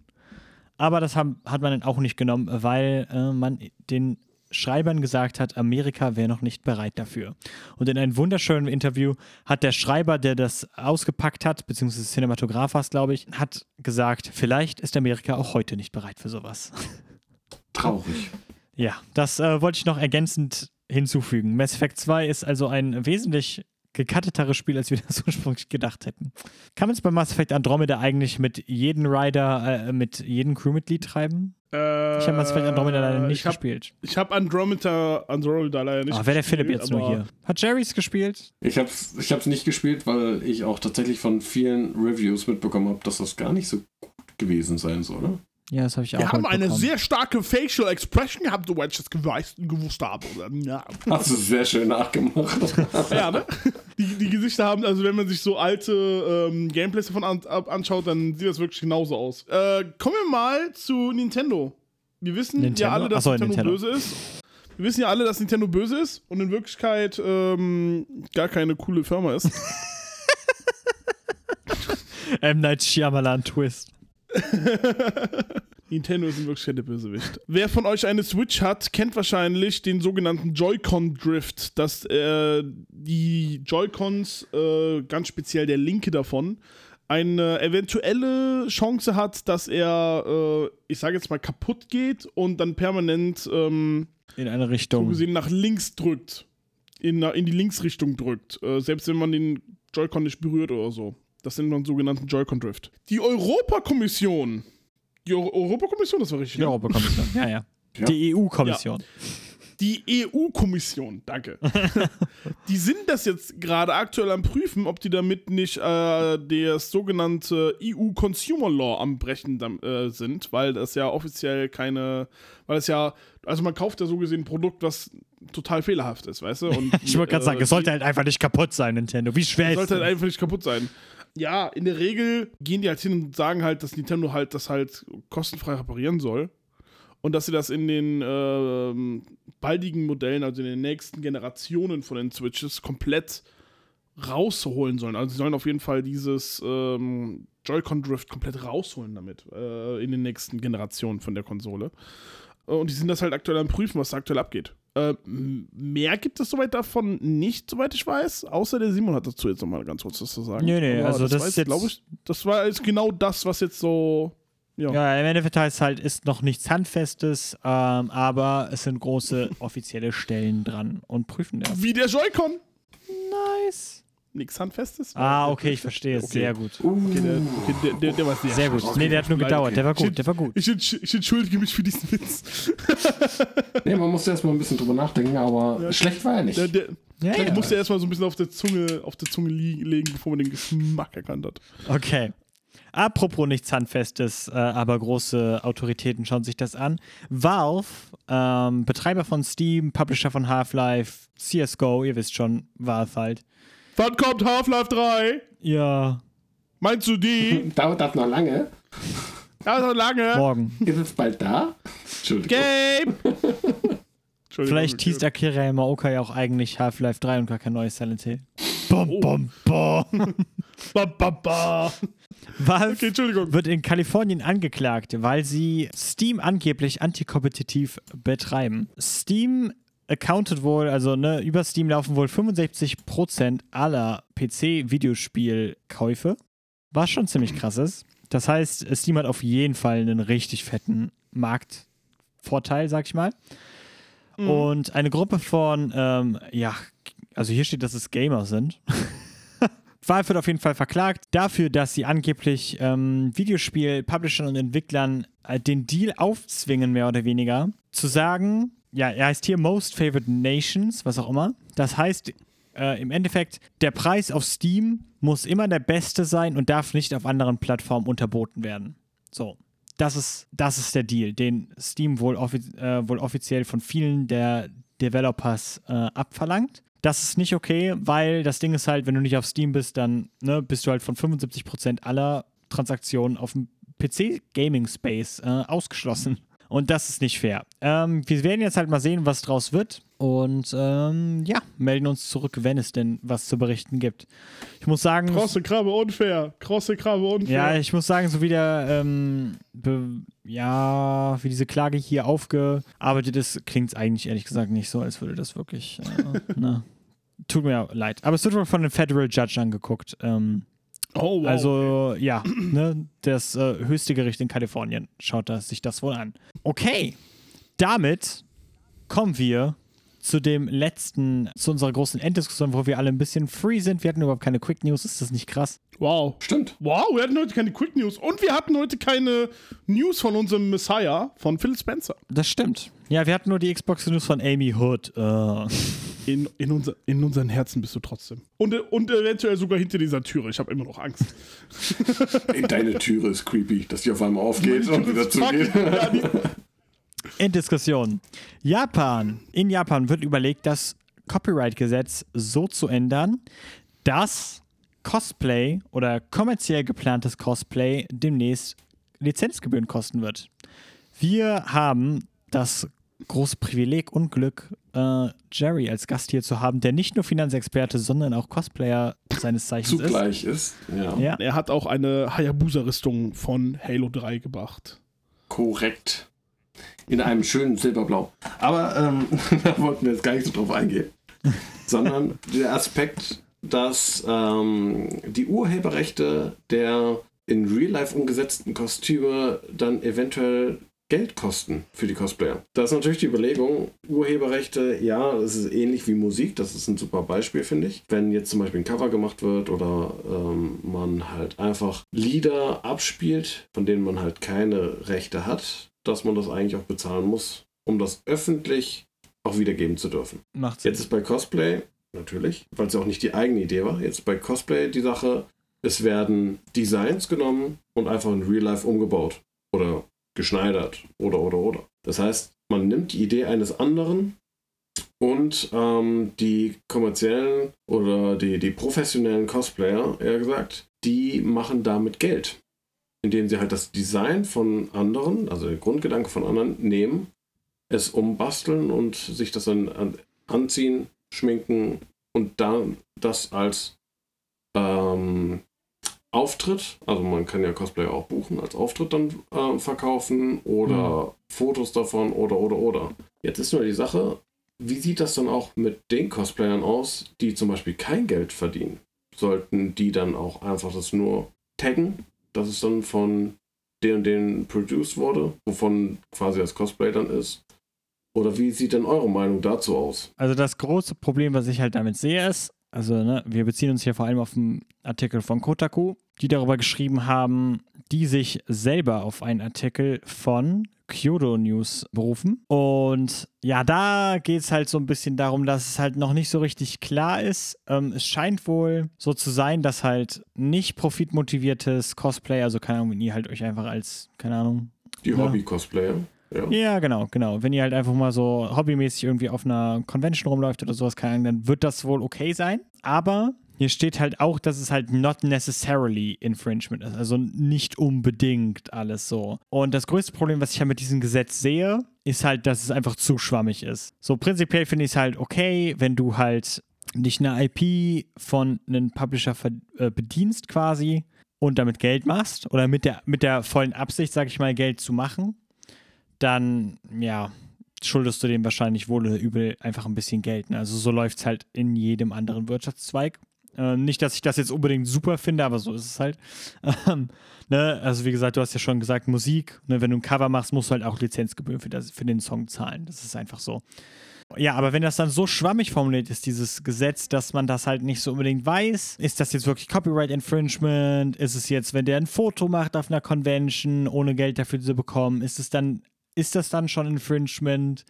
Aber das haben, hat man dann auch nicht genommen, weil äh, man den Schreibern gesagt hat, Amerika wäre noch nicht bereit dafür. Und in einem wunderschönen Interview hat der Schreiber, der das ausgepackt hat, beziehungsweise Cinematograph war es, glaube ich, hat gesagt, vielleicht ist Amerika auch heute nicht bereit für sowas. Traurig. Ja, das äh, wollte ich noch ergänzend hinzufügen. Mass Effect 2 ist also ein wesentlich gecutteteres Spiel, als wir das ursprünglich gedacht hätten. Kann man es bei Mass Effect Andromeda eigentlich mit jedem Rider, äh, mit jedem Crewmitglied treiben? Äh, Ich habe Mass Effect Andromeda leider nicht ich hab, gespielt. Ich habe Andromeda, Andromeda leider nicht Ah, wäre der Philipp gespielt, jetzt nur aber hier. Hat Jerry's gespielt? Ich hab's, ich hab's nicht gespielt, weil ich auch tatsächlich von vielen Reviews mitbekommen habe, dass das gar nicht so gut gewesen sein soll. Ja, das habe ich auch Wir haben eine mitbekommen. sehr starke Facial Expression gehabt, soweit ich das gewusst, gewusst habe. Ja. Hast du sehr schön nachgemacht. Ja, ne? Die, die Gesichter haben, also wenn man sich so alte ähm, Gameplays davon an, ab, anschaut, dann sieht das wirklich genauso aus. Äh, kommen wir mal zu Nintendo. Wir wissen Nintendo? ja alle, dass Ach so, Nintendo, Nintendo. böse ist. Wir wissen ja alle, dass Nintendo böse ist und in Wirklichkeit ähm, gar keine coole Firma ist. M. Night Shyamalan Twist. Nintendo ist in Wirklichkeit der Bösewicht. Wer von euch eine Switch hat, kennt wahrscheinlich den sogenannten Joy-Con Drift, dass äh, die Joy-Cons, äh, ganz speziell der linke davon, eine eventuelle Chance hat, dass er, äh, ich sage jetzt mal, kaputt geht und dann permanent ähm, In eine so Richtung. gesehen nach links drückt. In, in die Linksrichtung drückt. Äh, selbst wenn man den Joy-Con nicht berührt oder so. Das nennt man sogenannten Joy-Con Drift. Die Europakommission. Die Eu Europakommission, das war richtig. Die ne? Europakommission. Ja, ja. Ja. Die EU-Kommission. Die EU-Kommission, danke. die sind das jetzt gerade aktuell am Prüfen, ob die damit nicht äh, das sogenannte EU Consumer Law am Brechen äh, sind, weil das ja offiziell keine, weil es ja, also man kauft ja so gesehen ein Produkt, was total fehlerhaft ist, weißt du? Und, Ich wollte gerade äh, sagen, es sollte halt einfach nicht kaputt sein, Nintendo. Wie schwer das ist sollte halt einfach nicht kaputt sein. Ja, in der Regel gehen die halt hin und sagen halt, dass Nintendo halt das halt kostenfrei reparieren soll. Und dass sie das in den ähm, baldigen Modellen, also in den nächsten Generationen von den Switches, komplett rausholen sollen. Also sie sollen auf jeden Fall dieses ähm, Joy-Con Drift komplett rausholen damit äh, in den nächsten Generationen von der Konsole. Äh, Und die sind das halt aktuell am Prüfen, was da aktuell abgeht. Äh, mehr gibt es soweit davon nicht, soweit ich weiß. Außer der Simon hat dazu jetzt nochmal ganz kurz was zu sagen. Nee, nee, Aber also das war ist jetzt- glaube ich, das war jetzt genau das, was jetzt so. Ja. Ja, im Endeffekt heißt halt, ist noch nichts Handfestes, ähm, aber es sind große offizielle Stellen dran und prüfen das. Wie der Joy-Con. Nice. Nix Handfestes. Ah, okay, ich verstehe es. Okay. Sehr gut. Okay, der, okay, der, der, der war sehr, Sehr gut. Nee, der hat nur gedauert. Der war gut, der war gut. Ich, ich entschuldige mich für diesen Witz. Nee, man muss erst mal ein bisschen drüber nachdenken, aber schlecht war er nicht. Der, der, Ja, ja. musste erstmal so ein bisschen auf der Zunge, auf der Zunge legen, bevor man den Geschmack erkannt hat. Okay. Apropos nichts Handfestes, äh, aber große Autoritäten schauen sich das an. Valve, ähm, Betreiber von Steam, Publisher von Half-Life, CSGO, ihr wisst schon, Valve halt. Wann kommt Half-Life 3? Ja, Meinst du die? Dauert das noch lange? Ja, so lange. morgen. Ist es bald da? Entschuldigung. Game! Entschuldigung, Vielleicht okay. teast Akira Yamaoka ja auch eigentlich Half-Life 3 und gar kein neues Silent Hill. Bom, bom, bom. Ba, ba, ba. Valve Okay, Entschuldigung. wird in Kalifornien angeklagt, weil sie Steam angeblich antikompetitiv betreiben. Steam accountet wohl, also ne, über Steam laufen wohl 65% aller PC-Videospielkäufe, was schon ziemlich krass ist. Das heißt, Steam hat auf jeden Fall einen richtig fetten Marktvorteil, sag ich mal. Und eine Gruppe von, ähm, ja, also hier steht, dass es Gamer sind. Valve wird auf jeden Fall verklagt dafür, dass sie angeblich ähm, Videospiel-Publishern und Entwicklern äh, den Deal aufzwingen, mehr oder weniger, zu sagen, ja, er heißt hier Most Favored Nations, was auch immer. Das heißt, äh, im Endeffekt, der Preis auf Steam muss immer der beste sein und darf nicht auf anderen Plattformen unterboten werden. So. Das ist, das ist der Deal, den Steam wohl, offi äh, wohl offiziell von vielen der Developers äh, abverlangt. Das ist nicht okay, weil das Ding ist halt, wenn du nicht auf Steam bist, dann ne, bist du halt von 75% aller Transaktionen auf dem PC-Gaming-Space äh, ausgeschlossen. Und das ist nicht fair. Ähm, wir werden jetzt halt mal sehen, was draus wird. Und ähm, ja, melden uns zurück, wenn es denn was zu berichten gibt. Ich muss sagen, Krosse Krabbe unfair. Krosse Krabbe unfair. ja, ich muss sagen, so wie der, ähm, ja, wie diese Klage hier aufgearbeitet ist, klingt es eigentlich ehrlich gesagt nicht so, als würde das wirklich, äh, na, tut mir leid. Aber es wird wohl von einem Federal Judge angeguckt. Ähm, oh, wow. Also, ja, ne, das äh, höchste Gericht in Kalifornien schaut das, sich das wohl an. Okay, damit kommen wir zu dem letzten, zu unserer großen Enddiskussion, wo wir alle ein bisschen free sind. Wir hatten überhaupt keine Quick News, ist das nicht krass? wow. Stimmt. Wow, wir hatten heute keine Quick News. Und wir hatten heute keine News von unserem Messiah, von Phil Spencer. Das stimmt. Ja, wir hatten nur die Xbox News von Amy Hood. Äh, In, in, unser, in unseren Herzen bist du trotzdem. Und, und eventuell sogar hinter dieser Türe. Ich habe immer noch Angst. Ey, deine Türe ist creepy, dass die auf einmal aufgeht und wieder zugeht. In Diskussion. Japan. In Japan wird überlegt, das Copyright-Gesetz so zu ändern, dass Cosplay oder kommerziell geplantes Cosplay demnächst Lizenzgebühren kosten wird. Wir haben das großes Privileg und Glück, äh, Jerry als Gast hier zu haben, der nicht nur Finanzexperte, sondern auch Cosplayer seines Zeichens ist. Zugleich ist. Ja. Ja. Er hat auch eine Hayabusa-Rüstung von Halo 3 gebracht. Korrekt. In einem schönen Silberblau. Aber ähm, da wollten wir jetzt gar nicht so drauf eingehen. Sondern der Aspekt, dass ähm, die Urheberrechte der in Real Life umgesetzten Kostüme dann eventuell Geld kosten für die Cosplayer. Da ist natürlich die Überlegung, Urheberrechte, ja, das ist ähnlich wie Musik, das ist ein super Beispiel, finde ich. Wenn jetzt zum Beispiel ein Cover gemacht wird oder ähm, man halt einfach Lieder abspielt, von denen man halt keine Rechte hat, dass man das eigentlich auch bezahlen muss, um das öffentlich auch wiedergeben zu dürfen. Macht Sinn. Jetzt ist bei Cosplay, natürlich, weil es ja auch nicht die eigene Idee war, jetzt bei Cosplay die Sache, es werden Designs genommen und einfach in Real Life umgebaut oder geschneidert oder oder oder. Das heißt, man nimmt die Idee eines anderen und ähm, die kommerziellen oder die, die professionellen Cosplayer, eher gesagt, die machen damit Geld. Indem sie halt das Design von anderen, also den Grundgedanke von anderen, nehmen, es umbasteln und sich das dann an, anziehen, schminken und dann das als ähm, Auftritt, also man kann ja Cosplay auch buchen, als Auftritt dann äh, verkaufen oder Fotos davon oder oder oder. Jetzt ist nur die Sache, wie sieht das dann auch mit den Cosplayern aus, die zum Beispiel kein Geld verdienen? Sollten die dann auch einfach das nur taggen, dass es dann von den und den produced wurde, wovon quasi das Cosplay dann ist? Oder wie sieht denn eure Meinung dazu aus? Also das große Problem, was ich halt damit sehe, ist, also ne, wir beziehen uns hier vor allem auf einen Artikel von Kotaku, die darüber geschrieben haben, die sich selber auf einen Artikel von Kyoto News berufen. Und ja, da geht es halt so ein bisschen darum, dass es halt noch nicht so richtig klar ist. Ähm, es scheint wohl so zu sein, dass halt nicht profitmotiviertes Cosplay, also keine Ahnung, wenn ihr halt euch einfach als, keine Ahnung, Die Ja. Hobby-Cosplayer? Ja. ja, genau, genau. Wenn ihr halt einfach mal so hobbymäßig irgendwie auf einer Convention rumläuft oder sowas, keine Ahnung, dann wird das wohl okay sein. Aber hier steht halt auch, dass es halt not necessarily infringement ist. Also nicht unbedingt alles so. Und das größte Problem, was ich halt mit diesem Gesetz sehe, ist halt, dass es einfach zu schwammig ist. So prinzipiell finde ich es halt okay, wenn du halt nicht eine IP von einem Publisher äh, bedienst quasi und damit Geld machst oder mit der, mit der vollen Absicht, sag ich mal, Geld zu machen dann, ja, schuldest du dem wahrscheinlich wohl oder übel einfach ein bisschen Geld. Ne? Also so läuft es halt in jedem anderen Wirtschaftszweig. Äh, nicht, dass ich das jetzt unbedingt super finde, aber so ist es halt. Ähm, ne? Also wie gesagt, du hast ja schon gesagt, Musik, ne? wenn du ein Cover machst, musst du halt auch Lizenzgebühren für, das, für den Song zahlen. Das ist einfach so. Ja, aber wenn das dann so schwammig formuliert ist, dieses Gesetz, dass man das halt nicht so unbedingt weiß, ist das jetzt wirklich Copyright Infringement? Ist es jetzt, wenn der ein Foto macht auf einer Convention, ohne Geld dafür zu bekommen, ist es dann, ist das dann schon Infringement?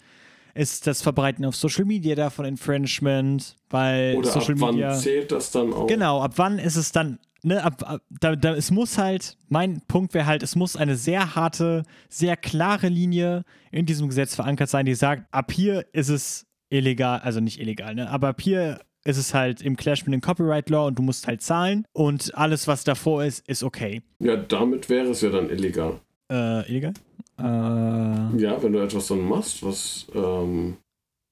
Ist das Verbreiten auf Social Media davon Infringement? Weil Oder Social ab wann Media. zählt das dann auch? Genau, ab wann ist es dann, ne, ab, ab da, da, es muss halt, mein Punkt wäre halt, es muss eine sehr harte, sehr klare Linie in diesem Gesetz verankert sein, die sagt, ab hier ist es illegal, also nicht illegal, ne, aber ab hier ist es halt im Clash mit dem Copyright Law und du musst halt zahlen und alles, was davor ist, ist okay. Ja, damit wäre es ja dann illegal. Äh, illegal? Äh, Ja, wenn du etwas dann machst, was ähm,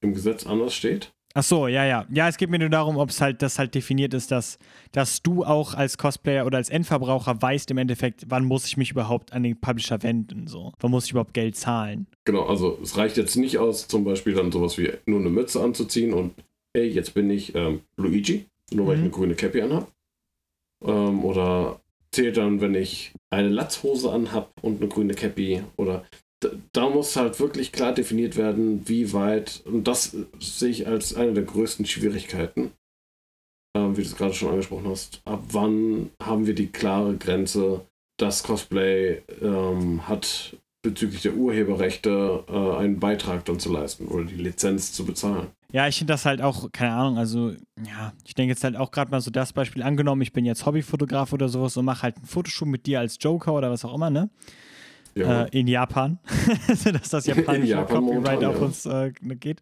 im Gesetz anders steht. Ach so, ja, ja. Ja, es geht mir nur darum, ob es halt, das halt definiert ist, dass, dass du auch als Cosplayer oder als Endverbraucher weißt im Endeffekt, wann muss ich mich überhaupt an den Publisher wenden, so. Wann muss ich überhaupt Geld zahlen? Genau, also es reicht jetzt nicht aus, zum Beispiel dann sowas wie nur eine Mütze anzuziehen und ey, jetzt bin ich ähm, Luigi, nur weil ich Mhm. eine grüne Cappy anhab. Ähm, oder zählt dann, wenn ich eine Latzhose anhab und eine grüne Cappy oder da muss halt wirklich klar definiert werden, wie weit, und das äh, sehe ich als eine der größten Schwierigkeiten, ähm, wie du es gerade schon angesprochen hast. Ab wann haben wir die klare Grenze, dass Cosplay ähm, hat bezüglich der Urheberrechte äh, einen Beitrag dann zu leisten oder die Lizenz zu bezahlen. Ja, ich finde das halt auch, keine Ahnung, also, ja, ich denke jetzt halt auch gerade mal so das Beispiel angenommen, ich bin jetzt Hobbyfotograf oder sowas und mache halt einen Fotoshoot mit dir als Joker oder was auch immer, ne? Ja, äh, in Japan, dass das japanische Japan Copyright momentan, auf ja. uns äh, geht.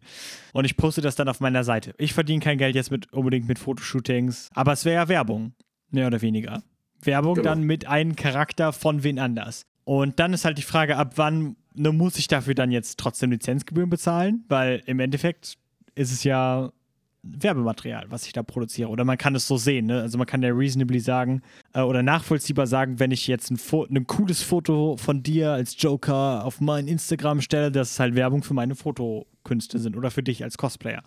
Und ich poste das dann auf meiner Seite. Ich verdiene kein Geld jetzt mit, unbedingt mit Fotoshootings, aber es wäre ja Werbung, mehr oder weniger. Werbung Genau. dann mit einem Charakter von wen anders. Und dann ist halt die Frage, ab wann ne, muss ich dafür dann jetzt trotzdem Lizenzgebühren bezahlen? Weil im Endeffekt ist es ja Werbematerial, was ich da produziere. Oder man kann es so sehen. Ne? Also man kann ja reasonably sagen äh, oder nachvollziehbar sagen, wenn ich jetzt ein, Fo ein cooles Foto von dir als Joker auf mein Instagram stelle, dass es halt Werbung für meine Fotokünste sind oder für dich als Cosplayer.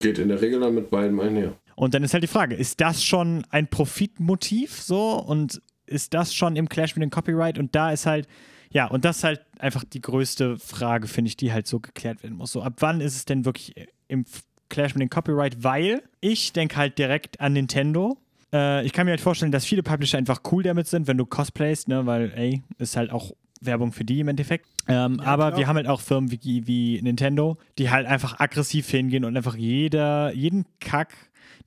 Geht in der Regel dann mit beiden einher. Und dann ist halt die Frage, ist das schon ein Profitmotiv so und ist das schon im Clash mit dem Copyright? Und da ist halt, ja, und das ist halt einfach die größte Frage, finde ich, die halt so geklärt werden muss. So, ab wann ist es denn wirklich im Clash mit dem Copyright? Weil ich denke halt direkt an Nintendo. Äh, ich kann mir halt vorstellen, dass viele Publisher einfach cool damit sind, wenn du cosplayst, ne, weil, ey, ist halt auch Werbung für die im Endeffekt. Ähm, aber klar. wir haben halt auch Firmen wie, wie Nintendo, die halt einfach aggressiv hingehen und einfach jeder, jeden Kack,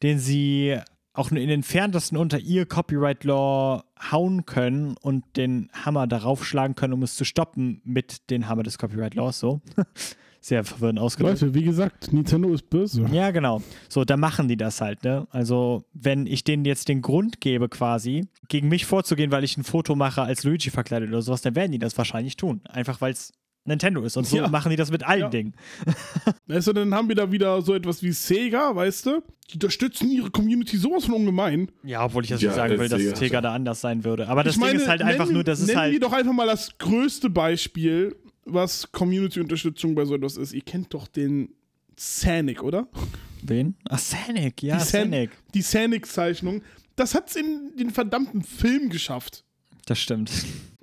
den sie auch nur in den entferntesten unter ihr Copyright Law hauen können und den Hammer darauf schlagen können, um es zu stoppen mit den Hammer des Copyright Laws. So. Sehr verwirrend ausgedrückt. Leute, wie gesagt, Nintendo ist böse. Ja, genau. So, da machen die das halt, ne? Also, wenn ich denen jetzt den Grund gebe, quasi, gegen mich vorzugehen, weil ich ein Foto mache als Luigi verkleidet oder sowas, dann werden die das wahrscheinlich tun. Einfach weil es Nintendo ist. Und so Ja. machen die das mit allen Ja. Dingen. Weißt du, dann haben wir da wieder so etwas wie Sega, weißt du? Die unterstützen ihre Community sowas von ungemein. Ja, obwohl ich das Ja, nicht sagen will, dass Sega Sega da anders sein würde. Aber das ich meine, Ding ist halt einfach nennen- nur, das ist nennen halt. wir doch einfach mal das größte Beispiel, was Community-Unterstützung bei so etwas ist. Ihr kennt doch den Sanic, oder? Wen? Ach, Sonic, ja, die San- Sonic. Die Sanic-Zeichnung. Das hat's in den verdammten Film geschafft. Das stimmt.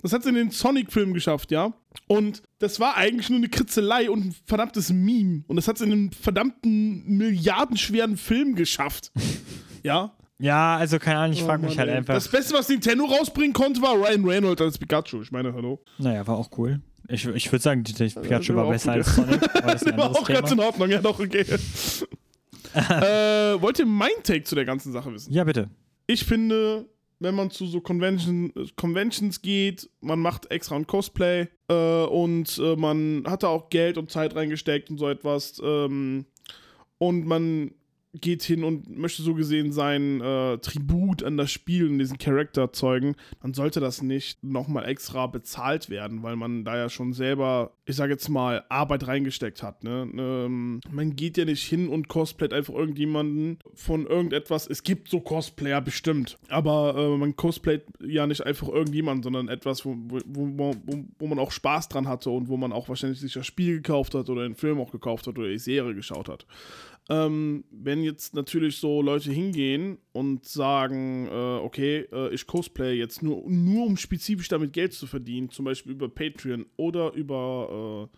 Das hat's in den Sonic-Film geschafft, ja? Und das war eigentlich nur eine Kritzelei und ein verdammtes Meme. Und das hat's in einen verdammten milliardenschweren Film geschafft. ja? Ja, also keine Ahnung, ich Oh frage mich Mann, halt ey. einfach. Das Beste, was Nintendo rausbringen konnte, war Ryan Reynolds als Pikachu. Ich meine, hallo. Naja, war auch cool. Ich, ich würde sagen, die die Pikachu war war besser als Sonic. Aber das War auch ganz in. Ordnung, ja, doch, okay. äh, wollt ihr mein Take zu der ganzen Sache wissen? Ja, bitte. Ich finde, wenn man zu so Convention, Conventions geht, man macht extra ein Cosplay äh, und äh, man hat da auch Geld und Zeit reingesteckt und so etwas ähm, und man geht hin und möchte so gesehen sein äh, Tribut an das Spiel und diesen Charakter zeugen, dann sollte das nicht nochmal extra bezahlt werden, weil man da ja schon selber, ich sage jetzt mal, Arbeit reingesteckt hat. Ne? Ähm, man geht ja nicht hin und cosplayt einfach irgendjemanden von irgendetwas. Es gibt so Cosplayer bestimmt, aber äh, man cosplayt ja nicht einfach irgendjemanden, sondern etwas, wo, wo, wo, wo, man auch Spaß dran hatte und wo man auch wahrscheinlich sich das Spiel gekauft hat oder den Film auch gekauft hat oder die Serie geschaut hat. Ähm, wenn jetzt natürlich so Leute hingehen und sagen, äh, okay, äh, ich cosplay jetzt nur, nur um spezifisch damit Geld zu verdienen, zum Beispiel über Patreon oder über,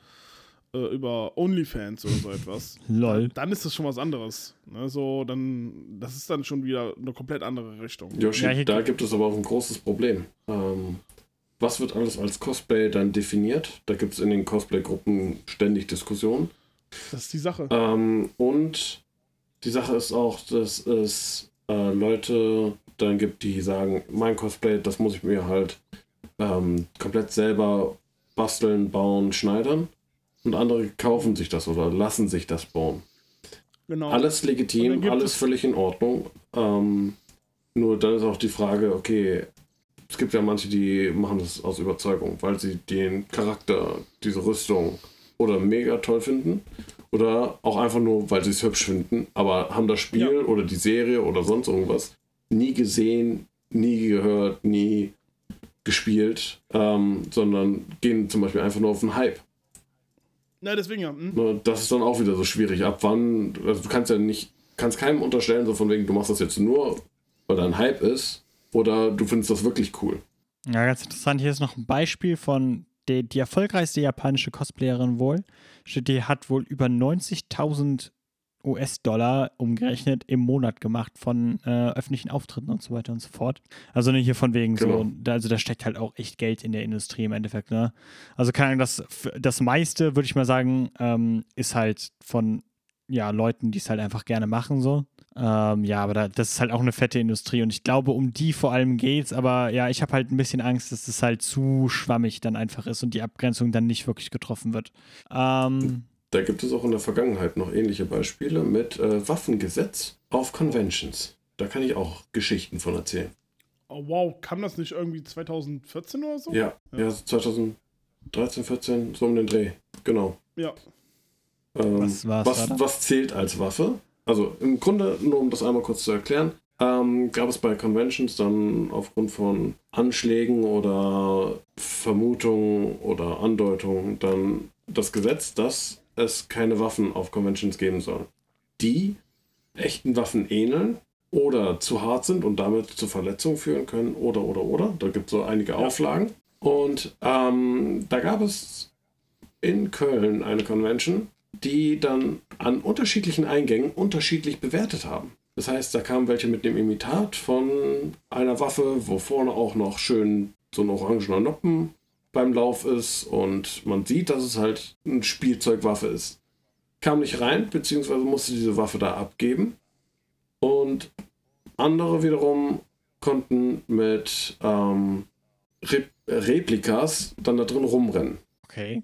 äh, äh, über OnlyFans oder so etwas, Lol. dann ist das schon was anderes. Ne? So, dann, das ist dann schon wieder eine komplett andere Richtung. Yoshi, Ja, da gibt es aber auch ein großes Problem. Ähm, was wird alles als Cosplay dann definiert? Da gibt es in den Cosplay-Gruppen ständig Diskussionen. Das ist die Sache. Ähm, und die Sache ist auch, dass es äh, Leute dann gibt, die sagen, mein Cosplay, das muss ich mir halt ähm, komplett selber basteln, bauen, schneidern. Und andere kaufen sich das oder lassen sich das bauen. Genau. Alles legitim, alles es- völlig in Ordnung. Ähm, nur dann ist auch die Frage, okay, es gibt ja manche, die machen das aus Überzeugung, weil sie den Charakter, diese Rüstung oder mega toll finden oder auch einfach nur, weil sie es hübsch finden, aber haben das Spiel Ja. oder die Serie oder sonst irgendwas nie gesehen, nie gehört, nie gespielt, ähm, sondern gehen zum Beispiel einfach nur auf den Hype. Na, deswegen ja. Hm? Ne, Das ist dann auch wieder so schwierig. Ab wann, also du kannst ja nicht, kannst keinem unterstellen, so von wegen, du machst das jetzt nur, weil da ein Hype ist, oder du findest das wirklich cool. Ja, ganz interessant. Hier ist noch ein Beispiel von der, die erfolgreichste japanische Cosplayerin wohl. Die hat wohl über 90.000 US-Dollar umgerechnet im Monat gemacht von äh, öffentlichen Auftritten und so weiter und so fort. Also ne, hier von wegen Genau. so, da, also da steckt halt auch echt Geld in der Industrie im Endeffekt. Ne? Also keine Ahnung, das, das meiste, würde ich mal sagen, ähm, ist halt von ja, Leuten, die es halt einfach gerne machen so. Ähm, ja, aber da, das ist halt auch eine fette Industrie und ich glaube, um die vor allem geht's. Aber ja, ich habe halt ein bisschen Angst, dass es halt zu schwammig dann einfach ist und die Abgrenzung dann nicht wirklich getroffen wird. Ähm, Da gibt es auch in der Vergangenheit noch ähnliche Beispiele mit äh, Waffengesetz auf Conventions. Da kann ich auch Geschichten von erzählen. Oh, wow, kam das nicht irgendwie 2014 oder so? Ja, ja, 2000, 13, 14, so um den Dreh. Genau. Ja. Ähm, Was was, was zählt als Waffe? Also im Grunde, nur um das einmal kurz zu erklären, ähm, gab es bei Conventions dann aufgrund von Anschlägen oder Vermutungen oder Andeutungen dann das Gesetz, dass es keine Waffen auf Conventions geben soll, die echten Waffen ähneln oder zu hart sind und damit zu Verletzungen führen können oder oder oder. Da gibt es so einige Auflagen. Und ähm, da gab es in Köln eine Convention, die dann an unterschiedlichen Eingängen unterschiedlich bewertet haben. Das heißt, da kamen welche mit dem Imitat von einer Waffe, wo vorne auch noch schön so ein orangener Noppen beim Lauf ist und man sieht, dass es halt eine Spielzeugwaffe ist. Kam nicht rein, beziehungsweise musste diese Waffe da abgeben. Und andere wiederum konnten mit ähm, Re Replikas dann da drin rumrennen. Okay.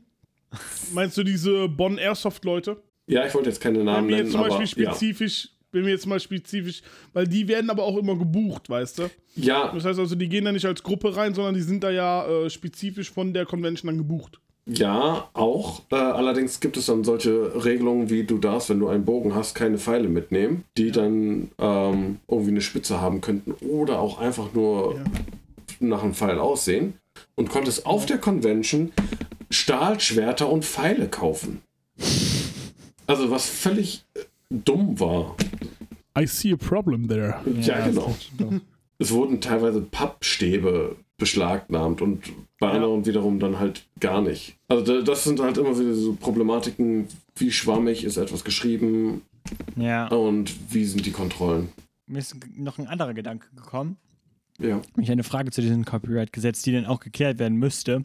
Meinst du diese Bonn Airsoft-Leute? Ja, ich wollte jetzt keine Namen nennen, zum aber Beispiel ja. spezifisch, bin mir jetzt mal spezifisch, weil die werden aber auch immer gebucht, weißt du? ja, Das heißt also, die gehen da nicht als Gruppe rein, sondern die sind da ja äh, spezifisch von der Convention dann gebucht. Ja, auch. Äh, allerdings gibt es dann solche Regelungen, wie du darfst, wenn du einen Bogen hast, keine Pfeile mitnehmen, die dann ähm, irgendwie eine Spitze haben könnten oder auch einfach nur Ja. nach einem Pfeil aussehen. Und konntest auf der Convention Stahlschwerter und Pfeile kaufen. Also was völlig äh, dumm war. I see a problem there. Ja, genau. Es wurden teilweise Pappstäbe beschlagnahmt und bei anderen wiederum dann halt gar nicht. Also da- das sind halt immer wieder so Problematiken, wie schwammig ist etwas geschrieben Ja. und wie sind die Kontrollen. Mir ist noch ein anderer Gedanke gekommen. Ja. Nämlich eine Frage zu diesem Copyright-Gesetz, die dann auch geklärt werden müsste.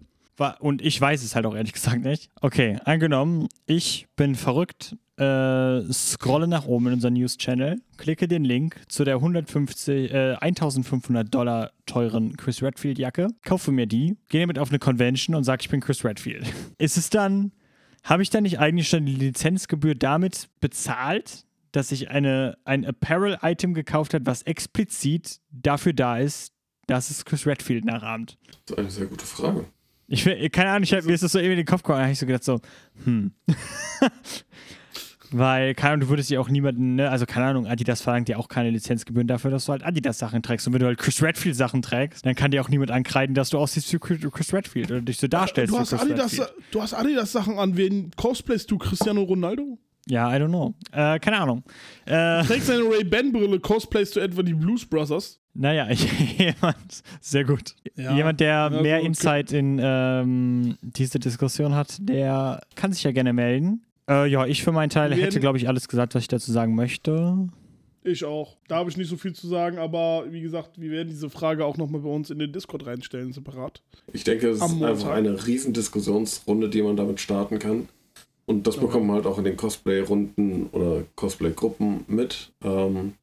Und ich weiß es halt auch ehrlich gesagt nicht. Okay, angenommen, ich bin verrückt, äh, scrolle nach oben in unseren News-Channel, klicke den Link zu der 150, äh, 1500 Dollar teuren Chris Redfield-Jacke, kaufe mir die, gehe damit auf eine Convention und sage, ich bin Chris Redfield. Ist es dann, habe ich dann nicht eigentlich schon die Lizenzgebühr damit bezahlt, dass ich eine, ein Apparel-Item gekauft habe, was explizit dafür da ist, dass es Chris Redfield nachahmt? Das ist eine sehr gute Frage. Ich keine Ahnung, ich hab, mir ist das so eben in den Kopf gekommen, da habe ich so gedacht, so, hm. Weil, keine Ahnung, du würdest ja auch niemanden, ne, also keine Ahnung, Adidas verlangt ja auch keine Lizenzgebühren dafür, dass du halt Adidas-Sachen trägst. Und wenn du halt Chris Redfield-Sachen trägst, dann kann dir auch niemand ankreiden, dass du aussiehst wie Chris Redfield oder dich so darstellst Du hast, Chris Adidas, Redfield. du hast Adidas Sachen an. Wen cosplayst du? Cristiano Ronaldo? Ja, I don't know. Äh, keine Ahnung. Äh, Trägst deine Ray-Ban-Brille, cosplayst du etwa die Blues Brothers? naja, jemand, sehr gut. Ja. Jemand, der Ja, mehr okay. Insight in ähm, diese Diskussion hat, der kann sich ja gerne melden. Äh, ja, ich für meinen Teil Wir hätte, glaube ich, alles gesagt, was ich dazu sagen möchte. Ich auch. Da habe ich nicht so viel zu sagen, aber wie gesagt, wir werden diese Frage auch nochmal bei uns in den Discord reinstellen, separat. Ich denke, es ist einfach eine riesen Diskussionsrunde, die man damit starten kann. Und das bekommt man halt auch in den Cosplay-Runden oder Cosplay-Gruppen mit. Ähm,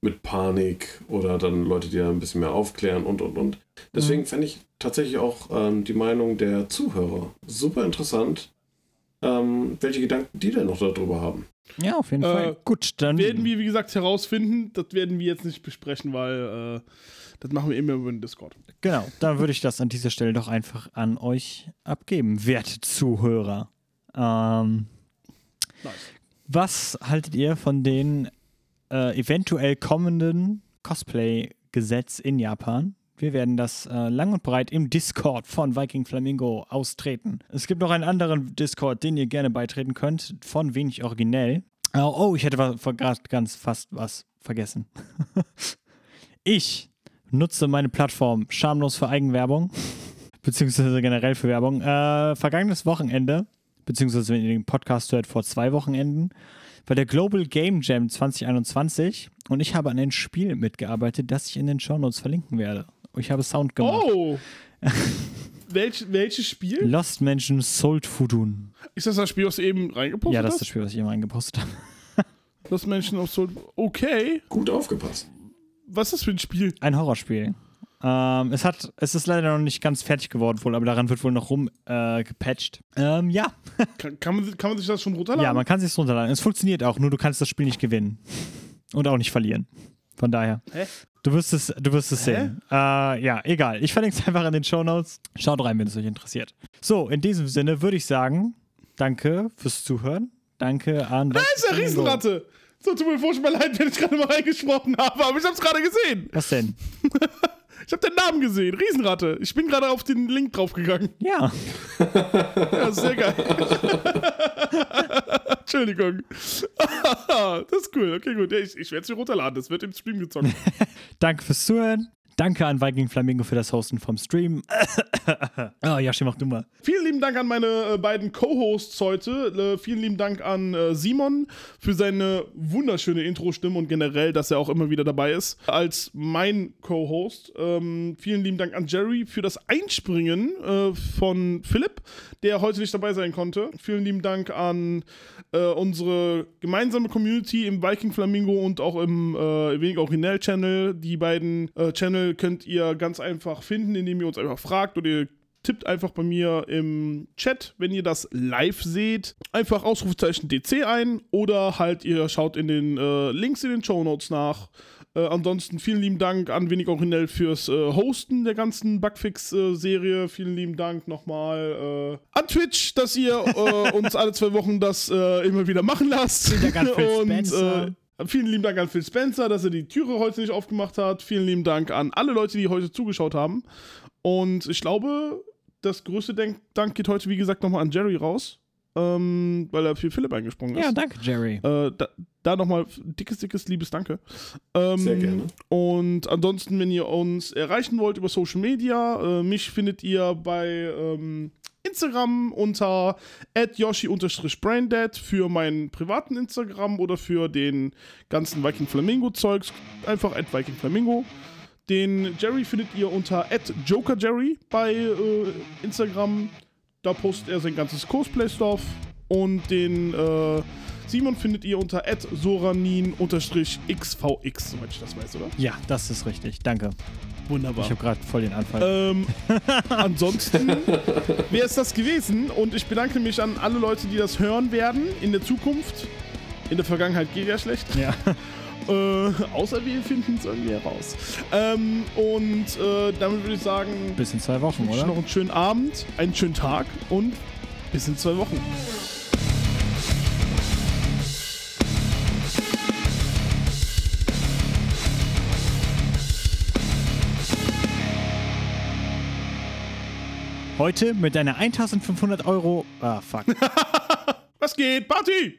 mit Panik oder dann Leute, die da ein bisschen mehr aufklären und und und. Deswegen fände ich tatsächlich auch ähm, die Meinung der Zuhörer super interessant, ähm, welche Gedanken die denn noch darüber haben. Ja, auf jeden Äh, Fall. Gut, dann. Werden wir, wie gesagt, herausfinden. Das werden wir jetzt nicht besprechen, weil äh, das machen wir immer über den Discord. Genau, dann würde ich das an dieser Stelle doch einfach an euch abgeben, werte Zuhörer. Ähm, Nice. was haltet ihr von den äh, eventuell kommenden Cosplay-Gesetz in Japan? Wir werden das äh, lang und breit im Discord von Viking Flamingo austreten. Es gibt noch einen anderen Discord, den ihr gerne beitreten könnt, von wenig originell. Oh, oh ich hätte gerade ganz fast was vergessen. ich nutze meine Plattform schamlos für Eigenwerbung, beziehungsweise generell für Werbung. Äh, vergangenes Wochenende, beziehungsweise wenn ihr den Podcast hört, vor zwei Wochenenden, war der Global Game Jam 2021 und ich habe an einem Spiel mitgearbeitet, das ich in den Shownotes verlinken werde. Ich habe Sound gemacht. Oh! Welch, welches Spiel? Lost Mansion Sold Fudun. Ist das das Spiel, was du eben reingepostet Ja, das ist hast? das Spiel, was ich eben eingepostet habe. Das Menschen auf Soul. Okay. Gut aufgepasst. Was ist das für ein Spiel? Ein Horrorspiel. Ähm, es, hat, es ist leider noch nicht ganz fertig geworden, wohl, aber daran wird wohl noch rum äh, gepatcht. Ähm, ja. Kann, kann, man, kann man sich das schon runterladen? ja, man kann es sich runterladen. Es funktioniert auch, nur du kannst das Spiel nicht gewinnen. Und auch nicht verlieren. Von daher. Hä? Du wirst es, du wirst es sehen. Äh, ja, egal. Ich verlinke es einfach in den Show Notes. Schaut rein, wenn es euch interessiert. So, in diesem Sinne würde ich sagen, danke fürs Zuhören. Danke an. Da ist der Riesenratte. So, tut mir furchtbar leid, wenn ich gerade mal reingesprochen habe, aber ich hab's gerade gesehen. Was denn? Ich habe den Namen gesehen. Riesenratte. Ich bin gerade auf den Link draufgegangen. Ja. Ja, sehr geil. Entschuldigung. das ist cool. Okay, gut. Ich ich werde es mir runterladen. Das wird im Stream gezockt. Danke fürs Zuhören. Danke an Viking Flamingo für das Hosten vom Stream. oh, Yoshi, mach du mal. Vielen lieben Dank an meine äh, beiden Co-Hosts heute. Äh, vielen lieben Dank an äh, Simon für seine wunderschöne Intro-Stimme und generell, dass er auch immer wieder dabei ist als mein Co-Host. Ähm, vielen lieben Dank an Jerry für das Einspringen äh, von Philipp, der heute nicht dabei sein konnte. Vielen lieben Dank an äh, unsere gemeinsame Community im Viking Flamingo und auch im äh, Wenig Originell Channel. Die beiden äh, Channel könnt ihr ganz einfach finden, indem ihr uns einfach fragt oder ihr tippt einfach bei mir im Chat, wenn ihr das live seht, einfach Ausrufezeichen DC ein oder halt ihr schaut in den äh, Links in den Show Notes nach. Äh, ansonsten vielen lieben Dank an Wenig Originell fürs äh, Hosten der ganzen Bugfix-Serie. vielen lieben Dank nochmal äh, an Twitch, dass ihr äh, uns alle zwei Wochen das äh, immer wieder machen lasst. Und, äh, Vielen lieben Dank an Phil Spencer, dass er die Türe heute nicht aufgemacht hat. Vielen lieben Dank an alle Leute, die heute zugeschaut haben. Und ich glaube, das größte Dank, Dank geht heute, wie gesagt, nochmal an Jerry raus, ähm, weil er für Philipp eingesprungen ist. Ja, danke, Jerry. Äh, da da nochmal dickes, dickes, liebes Danke. Ähm, Sehr gerne. Und ansonsten, wenn ihr uns erreichen wollt über Social Media, äh, mich findet ihr bei ähm, Instagram unter yoshi-braindead für meinen privaten Instagram oder für den ganzen Viking Flamingo Zeugs. Einfach Viking Flamingo. Den Jerry findet ihr unter jokerjerry bei äh, Instagram. Da postet er sein ganzes Cosplay-Stuff. Und den äh, Simon findet ihr unter soranin-xvx, soweit ich das weiß, oder? Ja, das ist richtig. Danke. Wunderbar. Ich habe gerade voll den Anfall. Ähm, ansonsten wäre es das gewesen und ich bedanke mich an alle Leute, die das hören werden in der Zukunft. In der Vergangenheit geht ja schlecht. ja. Äh, außer wir finden es irgendwie heraus. Ähm, und äh, damit würde ich sagen, Bis in zwei Wochen, oder? noch einen schönen Abend, einen schönen Tag und bis in zwei Wochen. Heute mit einer 1500 Euro. Ah, fuck. Was geht? Party!